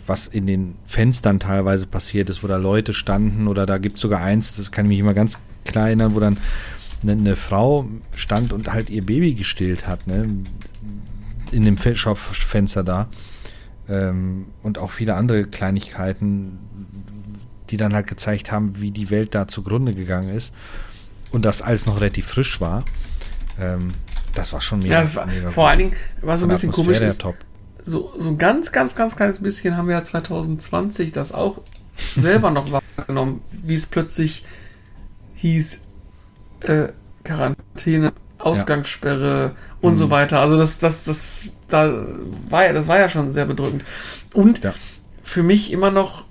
was in den Fenstern teilweise passiert ist, wo da Leute standen oder da gibt es sogar eins, das kann ich mich immer ganz klar erinnern, wo dann eine, eine Frau stand und halt ihr Baby gestillt hat, ne? In dem Fe- Schaufenster da. Ähm, und auch viele andere Kleinigkeiten, die dann halt gezeigt haben, wie die Welt da zugrunde gegangen ist. Und das alles noch relativ frisch war. Ähm, das war schon mega.
Ja, war,
mega
vor allen Dingen, was so ein bisschen komisch
Atmosphäre
ist,
top.
so, so ein ganz, ganz, ganz kleines bisschen haben wir ja 2020 das auch selber noch wahrgenommen, wie es plötzlich hieß, äh, Quarantäne, Ausgangssperre und
Mhm.
so weiter. Also das, das, das, da war ja, das war ja schon sehr bedrückend. Und
Ja.
für mich immer noch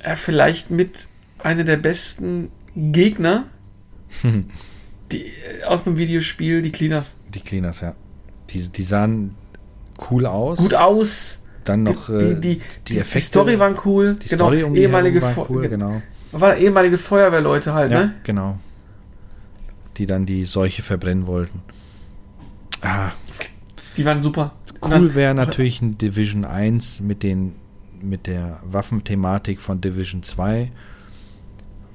äh, vielleicht mit einer der besten Gegner die, äh, aus einem Videospiel, die Cleaners.
Die Cleaners, ja. Die, die sahen cool aus.
Gut aus.
Dann noch
die,
äh,
die, die, die,
Effekte,
Story waren cool.
Die Story um die
ehemalige,
war cool,
ge-
genau.
war ehemalige Feuerwehrleute halt,
Ja,
ne?
genau. Die dann die Seuche verbrennen wollten. Ah,
Die waren super.
Cool wäre natürlich ein Division 1 mit den mit der Waffenthematik von Division 2,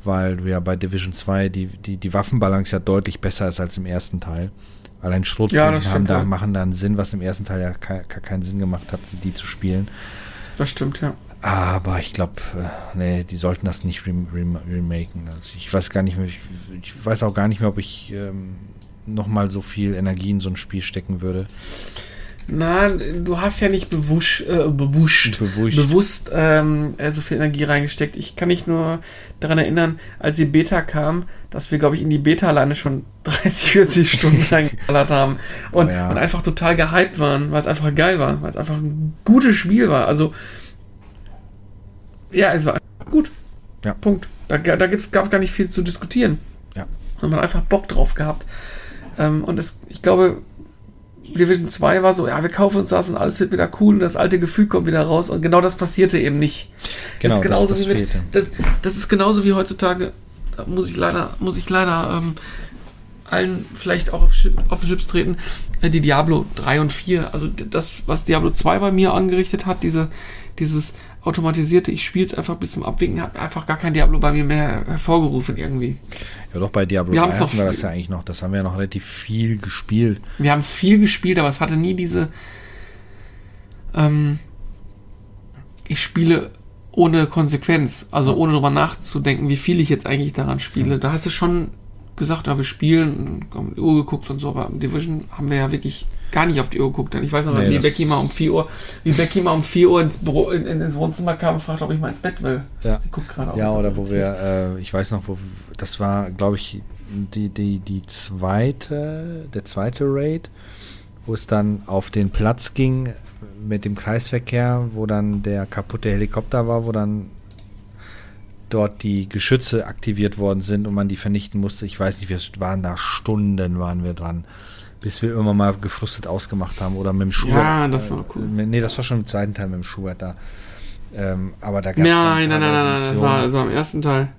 weil du ja bei Division 2 die, die, die Waffenbalance ja deutlich besser ist als im ersten Teil. Allein
Ja,
Schrotflinten haben
stimmt,
da,
ja.
machen da einen Sinn, was im ersten Teil ja ke- gar keinen Sinn gemacht hat, die zu spielen.
Das stimmt, ja.
Aber ich glaube, äh, nee, die sollten das nicht rem rem remaken. Also ich weiß gar nicht mehr, ich, ich weiß auch gar nicht mehr, ob ich ähm, nochmal so viel Energie in so ein Spiel stecken würde.
Na, du hast ja nicht bewusst, äh, bewusst,
Bewusst.
bewusst ähm, äh, so viel Energie reingesteckt. Ich kann mich nur daran erinnern, als die Beta kam, dass wir, glaube ich, in die Beta alleine schon 30, 40 Stunden reingeballert haben und,
Oh ja.
und einfach total gehypt waren, weil es einfach geil war, weil es einfach ein gutes Spiel war. Also, ja, es war gut.
Ja.
Punkt. Da, da gab es gar nicht viel zu diskutieren.
Ja.
Und man hat einfach Bock drauf gehabt. Ähm, und es, ich glaube, Division 2 war so, ja, wir kaufen uns das und alles wird wieder cool und das alte Gefühl kommt wieder raus und genau das passierte eben nicht.
Genau,
das ist genauso
das, das
wie mit, das, das ist genauso wie heutzutage, da muss ich leider, muss ich leider ähm, allen vielleicht auch auf, auf den Chips treten, äh, die Diablo 3 und 4, also das, was Diablo 2 bei mir angerichtet hat, diese, dieses automatisierte, ich spiele es einfach bis zum Abwinken, hat einfach gar kein Diablo bei mir mehr hervorgerufen irgendwie.
Ja, doch bei Diablo
Wir
3
haben's noch
hatten wir das ja eigentlich noch. Das haben wir ja noch relativ viel gespielt.
Wir haben viel gespielt, aber es hatte nie diese. Ähm, ich spiele ohne Konsequenz, also ohne drüber nachzudenken, wie viel ich jetzt eigentlich daran spiele. Da hast du schon gesagt, ja, wir spielen, haben die Uhr geguckt und so, aber im Division haben wir ja wirklich gar nicht auf die Uhr geguckt. Denn ich weiß noch,
Nee,
wie Becky mal um 4 Uhr, wie Becky mal um 4 Uhr ins, Büro, in, in, ins Wohnzimmer kam und fragt, ob ich mal ins Bett will.
Ja.
Sie guckt gerade
Ja, oder wo wir, äh, ich weiß noch, wo das war, glaube ich, die, die, die zweite, der zweite Raid, wo es dann auf den Platz ging mit dem Kreisverkehr, wo dann der kaputte Helikopter war, wo dann dort die Geschütze aktiviert worden sind und man die vernichten musste. Ich weiß nicht, wir waren da Stunden waren wir dran, bis wir irgendwann mal gefrustet ausgemacht haben oder mit dem Schubert.
Ja, das war cool.
Äh, nee, das war schon im zweiten Teil mit dem Schubert da. Ähm, aber da gab
Nein, nein, nein, nein, nein, das war, das war im ersten Teil.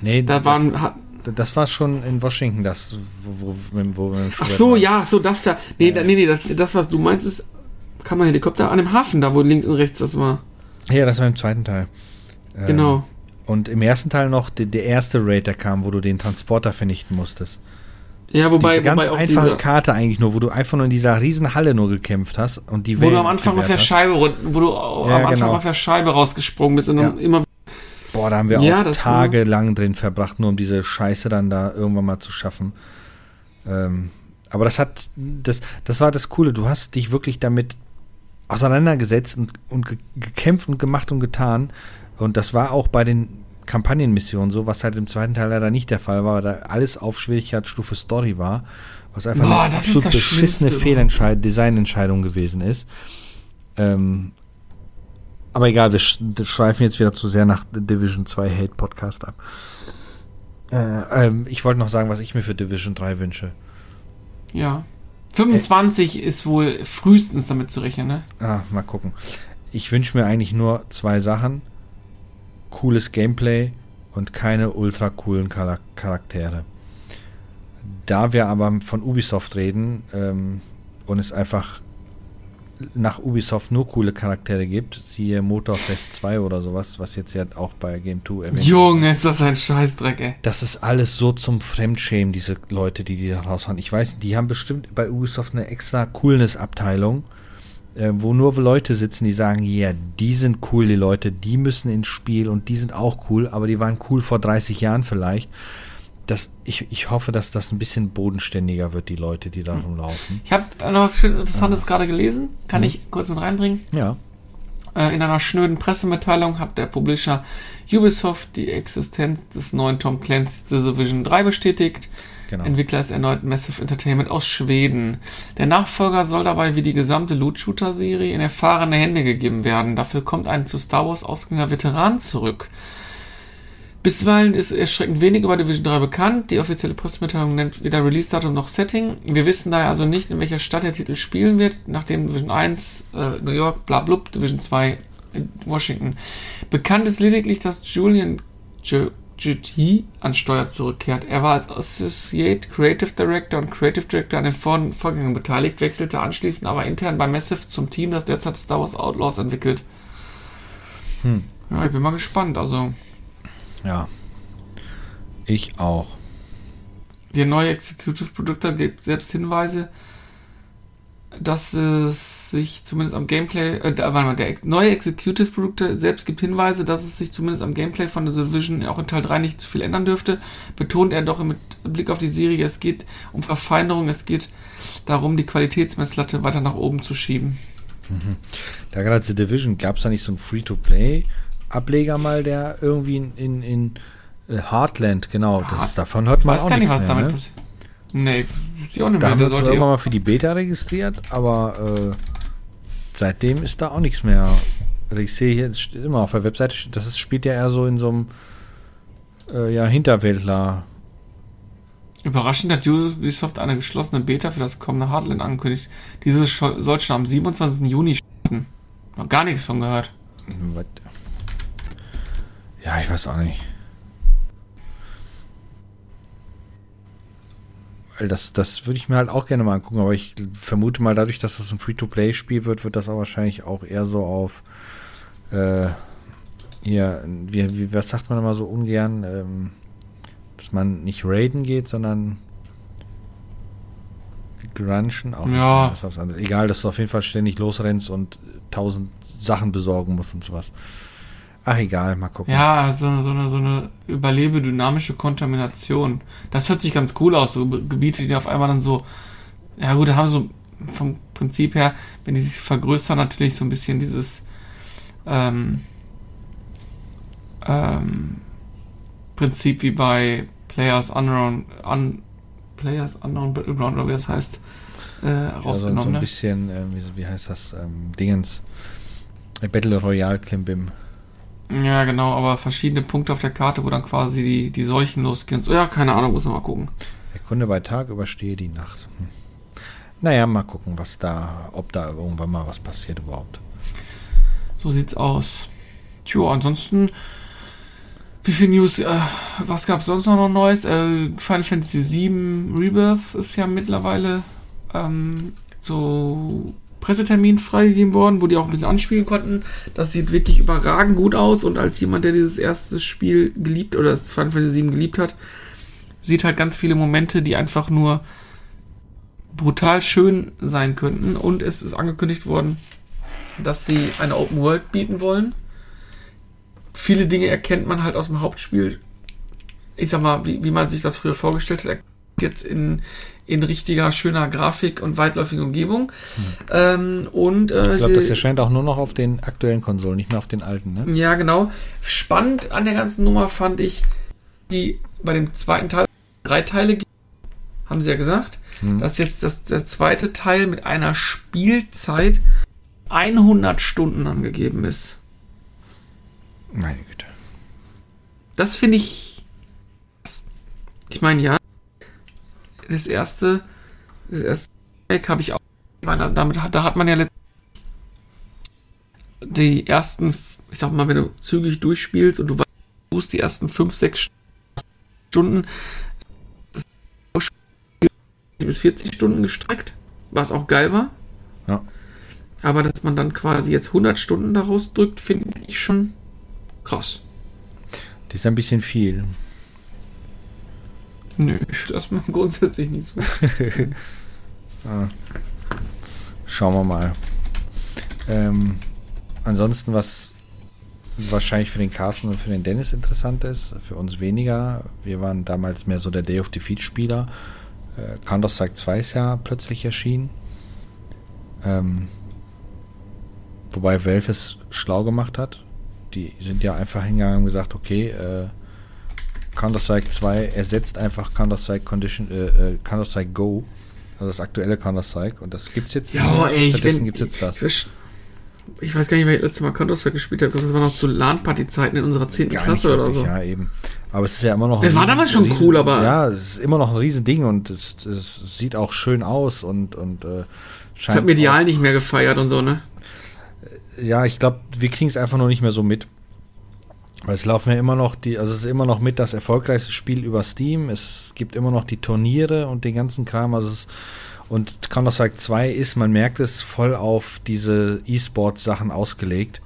Nee,
Da waren, hat,
das war schon in Washington, das, wo, wo, wo,
Ach so,
waren.
ja, so das da. Nee,
Ja.
da, nee, nee, das, das, was du meinst, ist, kann man Helikopter an dem Hafen, da wo links und rechts das war.
Ja, das war im zweiten Teil. Ähm,
Genau.
Und im ersten Teil noch der, der erste Raid, der kam, wo du den Transporter vernichten musstest.
Ja, wobei,
diese ganz
wobei
einfache
diese,
Karte eigentlich nur, wo du einfach nur in dieser riesen Halle nur gekämpft hast und die
wo du
Wellen
am Anfang auf der. Scheibe, wo du
Ja,
am Anfang
genau.
auf der Scheibe rausgesprungen bist und dann
Ja.
immer
Boah, da haben wir
Ja,
auch tagelang drin verbracht, nur um diese Scheiße dann da irgendwann mal zu schaffen. Ähm, aber das hat, das, das war das Coole. Du hast dich wirklich damit auseinandergesetzt und, und ge gekämpft und gemacht und getan. Und das war auch bei den Kampagnenmissionen so, was halt im zweiten Teil leider nicht der Fall war, da alles auf Schwierigkeitsstufe Story war, was einfach
Boah,
eine absolut beschissene Fehlentscheid Designentscheidung gewesen ist. Ähm, aber egal, wir sch schweifen jetzt wieder zu sehr nach Division 2 Hate Podcast ab. Äh, ähm, ich wollte noch sagen, was ich mir für Division 3 wünsche.
Ja. 25 ist wohl frühestens damit zu rechnen, ne?
Ah, mal gucken. Ich wünsche mir eigentlich nur zwei Sachen. Cooles Gameplay und keine ultra coolen Chara- Charaktere. Da wir aber von Ubisoft reden ähm, und es einfach nach Ubisoft nur coole Charaktere gibt, siehe Motorfest 2 oder sowas, was jetzt ja auch bei Game 2 erwähnt
Junge, ist das ein Scheißdreck, ey.
Das ist alles so zum Fremdschämen, diese Leute, die die da raushauen. Ich weiß, die haben bestimmt bei Ubisoft eine extra Coolness-Abteilung, äh, wo nur Leute sitzen, die sagen, ja, die sind cool, die Leute, die müssen ins Spiel und die sind auch cool, aber die waren cool vor 30 Jahren vielleicht. Das, ich, ich hoffe, dass das ein bisschen bodenständiger wird, die Leute, die da rumlaufen.
Ich habe noch was schön Interessantes gerade gelesen. Kann
Mhm.
ich kurz mit reinbringen?
Ja.
Äh, in einer schnöden Pressemitteilung hat der Publisher Ubisoft die Existenz des neuen Tom Clancy's The Division 3 bestätigt.
Genau.
Entwickler ist erneut Massive Entertainment aus Schweden. Der Nachfolger soll dabei wie die gesamte Loot-Shooter-Serie in erfahrene Hände gegeben werden. Dafür kommt ein zu Star Wars ausgehender Veteran zurück. Bisweilen ist erschreckend wenig über Division 3 bekannt. Die offizielle Pressemitteilung nennt weder Release-Datum noch Setting. Wir wissen daher also nicht, in welcher Stadt der Titel spielen wird, nachdem Division 1 äh, New York, bla blub, Division 2 in Washington. Bekannt ist lediglich, dass Julian J- GT an Steuer zurückkehrt. Er war als Associate Creative Director und Creative Director an den Vor Vorgängen beteiligt, wechselte anschließend aber intern bei Massive zum Team, das derzeit Star Wars Outlaws entwickelt.
Hm.
Ja, ich bin mal gespannt. Also,
Ja. Ich auch.
der neue Executive Producer gibt selbst Hinweise, dass es sich zumindest am Gameplay, äh, da- warte mal, der neue Executive Producer selbst gibt Hinweise, dass es sich zumindest am Gameplay von The Division auch in Teil 3 nicht zu viel ändern dürfte. Betont er doch mit Blick auf die Serie, es geht um Verfeinerung, es geht darum, die Qualitätsmesslatte weiter nach oben zu schieben.
Da gerade The Division, gab es da nicht so einen Free-to-Play-Ableger mal, der irgendwie in, in, in äh, Heartland, genau, das
Ah,
davon hört
Ich
man
weiß
auch
gar nicht, was
mehr,
damit
ne?
passiert. Nee, ist ja auch nicht
Da
mehr.
haben wir uns irgendwann mal für die Beta registriert, aber äh, seitdem ist da auch nichts mehr. Also ich sehe jetzt steht immer auf der Webseite, das ist, spielt ja eher so in so einem äh, ja, Hinterwäldler.
Überraschend hat Ubisoft eine geschlossene Beta für das kommende Heartland angekündigt. Diese soll schon am 27. Juni starten. Noch gar nichts von gehört.
Was? Ja, ich weiß auch nicht. Weil das, das würde ich mir halt auch gerne mal angucken, aber ich vermute mal, dadurch, dass das ein Free-to-Play-Spiel wird, wird das auch wahrscheinlich auch eher so auf äh, hier, wie, wie, was sagt man immer so ungern, ähm, dass man nicht raiden geht, sondern grunchen auch.
Ja.
Das ist was anderes. Egal, dass du auf jeden Fall ständig losrennst und tausend Sachen besorgen musst und sowas. Ach egal, mal gucken.
Ja, so eine, so eine, so eine überlebe dynamische Kontamination. Das hört sich ganz cool aus, so Ge- Gebiete, die auf einmal dann so, ja gut, da haben so vom Prinzip her, wenn die sich vergrößern, natürlich so ein bisschen dieses ähm, ähm, Prinzip wie bei Players Unknown, un, Players Unknown Battleground oder wie das heißt, äh,
Ja, so, so
rausgenommen.
ein
ne?
bisschen, ähm, wie, wie heißt das, ähm, Dingens. Äh, Battle Royale Klimbim.
Ja, genau, aber verschiedene Punkte auf der Karte, wo dann quasi die, die Seuchen losgehen. So, ja, keine Ahnung, muss man mal gucken.
Erkunde bei Tag, überstehe die Nacht. Hm. Naja, mal gucken, was da, ob da irgendwann mal was passiert überhaupt.
So sieht's aus. Tja, ansonsten, wie viel News, äh, was gab's sonst noch, noch Neues? Äh, Final Fantasy VII Rebirth ist ja mittlerweile ähm, so Pressetermin freigegeben worden, wo die auch ein bisschen anspielen konnten. Das sieht wirklich überragend gut aus und als jemand, der dieses erste Spiel geliebt oder das Final Fantasy 7 geliebt hat, sieht halt ganz viele Momente, die einfach nur brutal schön sein könnten und es ist angekündigt worden, dass sie eine Open World bieten wollen. Viele Dinge erkennt man halt aus dem Hauptspiel. Ich sag mal, wie, wie man sich das früher vorgestellt hat, jetzt in, in richtiger, schöner Grafik und weitläufiger Umgebung. Hm. Ähm, und,
äh, ich glaube, das erscheint auch nur noch auf den aktuellen Konsolen, nicht mehr auf den alten. Ne?
Ja, genau. Spannend an der ganzen Nummer fand ich, die bei dem zweiten Teil drei Teile haben sie ja gesagt, hm. dass jetzt das, der zweite Teil mit einer Spielzeit 100 Stunden angegeben ist.
Meine Güte.
Das finde ich. Ich meine, ja, das erste, das erste Deck habe ich auch. Meine, damit da hat man ja die ersten, ich sag mal, wenn du zügig durchspielst und du weißt, die ersten 5, 6 Stunden bis 40 Stunden gestreckt, was auch geil war.
Ja.
Aber dass man dann quasi jetzt 100 Stunden daraus drückt, finde ich schon krass.
Das ist ein bisschen viel.
Nö, das macht grundsätzlich nicht so.
ah. Schauen wir mal. Ähm, ansonsten, was wahrscheinlich für den Carsten und für den Dennis interessant ist, für uns weniger. Wir waren damals mehr so der Day of Defeat Spieler. Äh, Counter-Strike 2 ist ja plötzlich erschienen. Ähm, wobei Valve es schlau gemacht hat. Die sind ja einfach hingegangen und gesagt, okay, äh, Counter-Strike 2 ersetzt einfach Counter-Strike Condition, äh, äh, Counter-Strike Go, also das aktuelle Counter-Strike und das gibt's jetzt.
Ja, ey, ich
bin, gibt's jetzt das.
Ich, ich, weiß gar nicht, wer ich letztes Mal Counter-Strike gespielt habe. Das war noch zu LAN-Party-Zeiten in unserer 10. Gar Klasse oder so.
Ja, eben. Aber es ist ja immer noch.
Es war damals schon riesen, cool, aber.
Ja, es ist immer noch ein Riesending und es, es sieht auch schön aus und, und äh,
scheint. Es hat medial nicht mehr gefeiert und so, ne?
Ja, ich glaube, wir kriegen es einfach noch nicht mehr so mit. Es laufen ja immer noch die, also es ist immer noch mit das erfolgreichste Spiel über Steam. Es gibt immer noch die Turniere und den ganzen Kram. Also es, und Counter-Strike 2 ist, man merkt es, voll auf diese E-Sports-Sachen ausgelegt.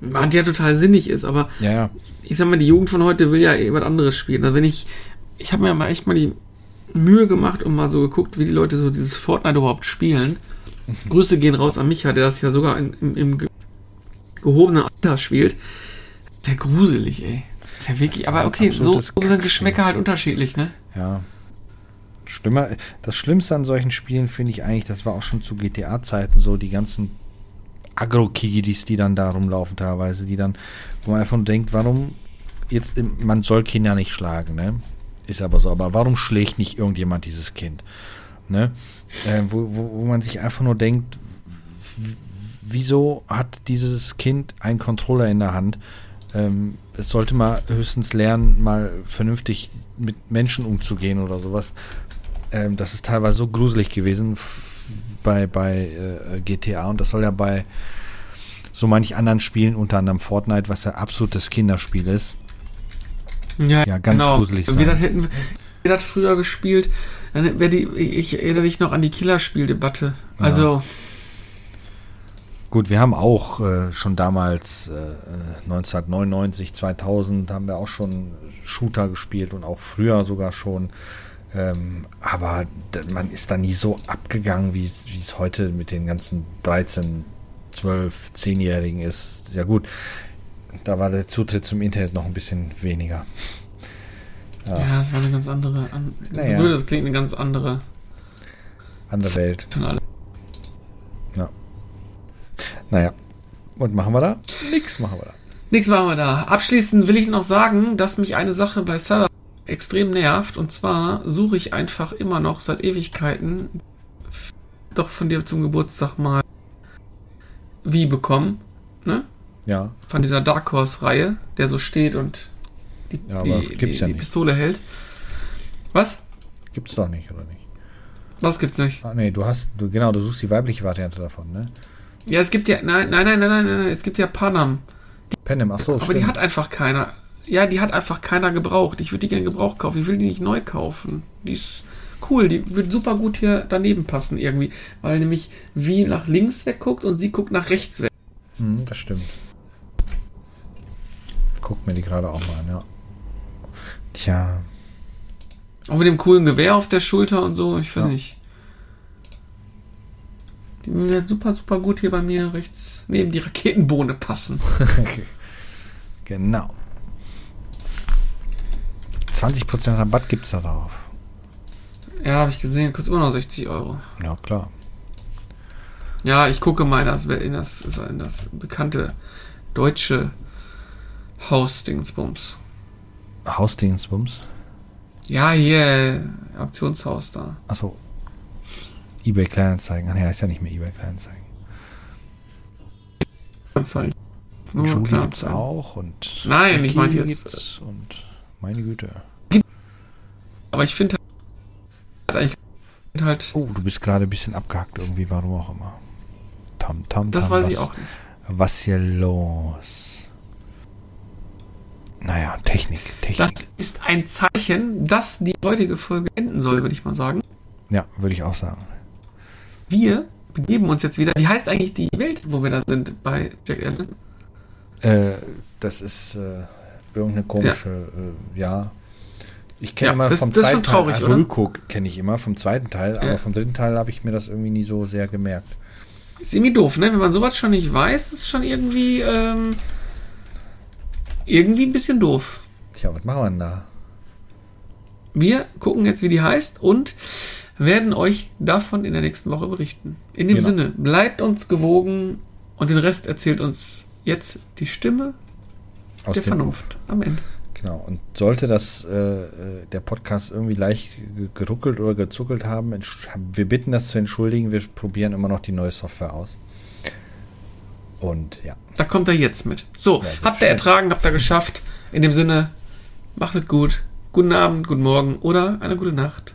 Was ja total sinnig ist, aber
ja, ja.
ich sag mal, die Jugend von heute will ja eh was anderes spielen. Also wenn ich, ich habe mir mal echt mal die Mühe gemacht und mal so geguckt, wie die Leute so dieses Fortnite überhaupt spielen. Grüße gehen raus an Micha, der das ja sogar in, im, im gehobenen Alter spielt. Sehr gruselig, ey. Ist ja wirklich, aber okay, so sind Geschmäcker halt unterschiedlich, ne?
Ja. Schlimmer, das Schlimmste an solchen Spielen finde ich eigentlich, das war auch schon zu GTA-Zeiten so, die ganzen Agro-Kigidis, die dann da rumlaufen teilweise, die dann, wo man einfach nur denkt, warum jetzt, man soll Kinder nicht schlagen, ne? Ist aber so, aber warum schlägt nicht irgendjemand dieses Kind? Ne? Äh, wo, wo, wo man sich einfach nur denkt, wieso hat dieses Kind einen Controller in der Hand? Ähm, es sollte mal höchstens lernen, mal vernünftig mit Menschen umzugehen oder sowas. Ähm, das ist teilweise so gruselig gewesen bei, bei äh, GTA und das soll ja bei so manch anderen Spielen, unter anderem Fortnite, was ja absolutes Kinderspiel ist.
Ja, ja ganz genau. gruselig sein. Wir das hätten wir das früher gespielt, dann wäre die, ich erinnere mich noch an die Killerspieldebatte. Also.
Gut, wir haben auch äh, schon damals, äh, 1999, 2000, haben wir auch schon Shooter gespielt und auch früher sogar schon. Ähm, aber man ist da nie so abgegangen, wie es heute mit den ganzen 13, 12, 10-Jährigen ist. Ja gut, da war der Zutritt zum Internet noch ein bisschen weniger.
Ja, ja das war eine ganz andere, an, naja. so blöd, das klingt eine ganz andere
andere Welt. Ja. Naja. Und machen wir da? Nix machen wir da.
Nix machen wir da. Abschließend will ich noch sagen, dass mich eine Sache bei Salah extrem nervt. Und zwar suche ich einfach immer noch seit Ewigkeiten doch von dir zum Geburtstag mal wie bekommen. Ne?
Ja.
Von dieser Dark Horse-Reihe, der so steht und die, ja, die, die, ja die Pistole hält. Was?
Gibt's doch nicht, oder nicht?
Was gibt's nicht?
Ah, nee, du hast, du, genau, du suchst die weibliche Variante davon, ne?
Ja, es gibt ja, nein, nein, nein, nein, nein, nein es gibt ja Panam.
Panem, ach so,
Aber stimmt. die hat einfach keiner. Ja, die hat einfach keiner gebraucht. Ich würde die gerne Gebrauch kaufen. Ich will die nicht neu kaufen. Die ist cool. Die würde super gut hier daneben passen irgendwie. Weil nämlich wie nach links wegguckt und sie guckt nach rechts weg.
Hm, das stimmt. Guck mir die gerade auch mal an, ja. Tja.
Auch mit dem coolen Gewehr auf der Schulter und so, ich weiß
Ja.
nicht. Die wird super, super gut hier bei mir rechts neben die Raketenbohne passen.
genau. 20% Rabatt gibt's da drauf.
Ja, habe ich gesehen, kostet immer noch 60 Euro.
Ja, klar.
Ja, ich gucke mal in das, in das, in das bekannte deutsche Hausdingsbums.
Hausdingsbums.
Ja, hier, Auktionshaus da.
Achso. eBay Kleinanzeigen. Ach nee, ist ja nicht mehr eBay Kleinanzeigen.
Anzeigen. Nur
Julie gibt's
anzeigen.
auch und
Nein, ich
Jackie
meinte jetzt-
gibt's und meine Güte.
Aber ich finde halt, halt,
Oh, du bist gerade ein bisschen abgehackt irgendwie, warum auch immer. Tam, tam,
das
tam,
weiß
was,
ich auch nicht.
Was hier los? Naja, Technik, Technik.
Das ist ein Zeichen, dass die heutige Folge enden soll, würde ich mal sagen.
ja, würde ich auch sagen.
Wir begeben uns jetzt wieder. Wie heißt eigentlich die Welt, wo wir da sind bei Jack Allen?
Äh, das ist äh, irgendeine komische, äh, ja. Ich kenne
Ja,
immer
das-
vom
das ist
zweiten
schon traurig,
Teil? Rülko kenne ich immer vom zweiten Teil,
Ja.
aber vom dritten Teil habe ich mir das irgendwie nie so sehr gemerkt.
Ist irgendwie doof, ne? Wenn man sowas schon nicht weiß, ist schon irgendwie, ähm, irgendwie ein bisschen doof.
Tja, was machen wir denn da?
Wir gucken jetzt, wie die heißt und werden euch davon in der nächsten Woche berichten. In dem
Genau.
Sinne, bleibt uns gewogen und den Rest erzählt uns jetzt die Stimme
Aus
der Vernunft am Ende.
Genau. Und sollte das äh, äh, der Podcast irgendwie leicht ge- geruckelt oder gezuckelt haben, wir bitten das zu entschuldigen. Wir probieren immer noch die neue Software aus. Und ja,
Da kommt er jetzt mit. So,
Ja,
habt ihr ertragen, habt ihr geschafft. In dem Sinne, macht es gut. Guten Abend, guten Morgen oder eine gute Nacht.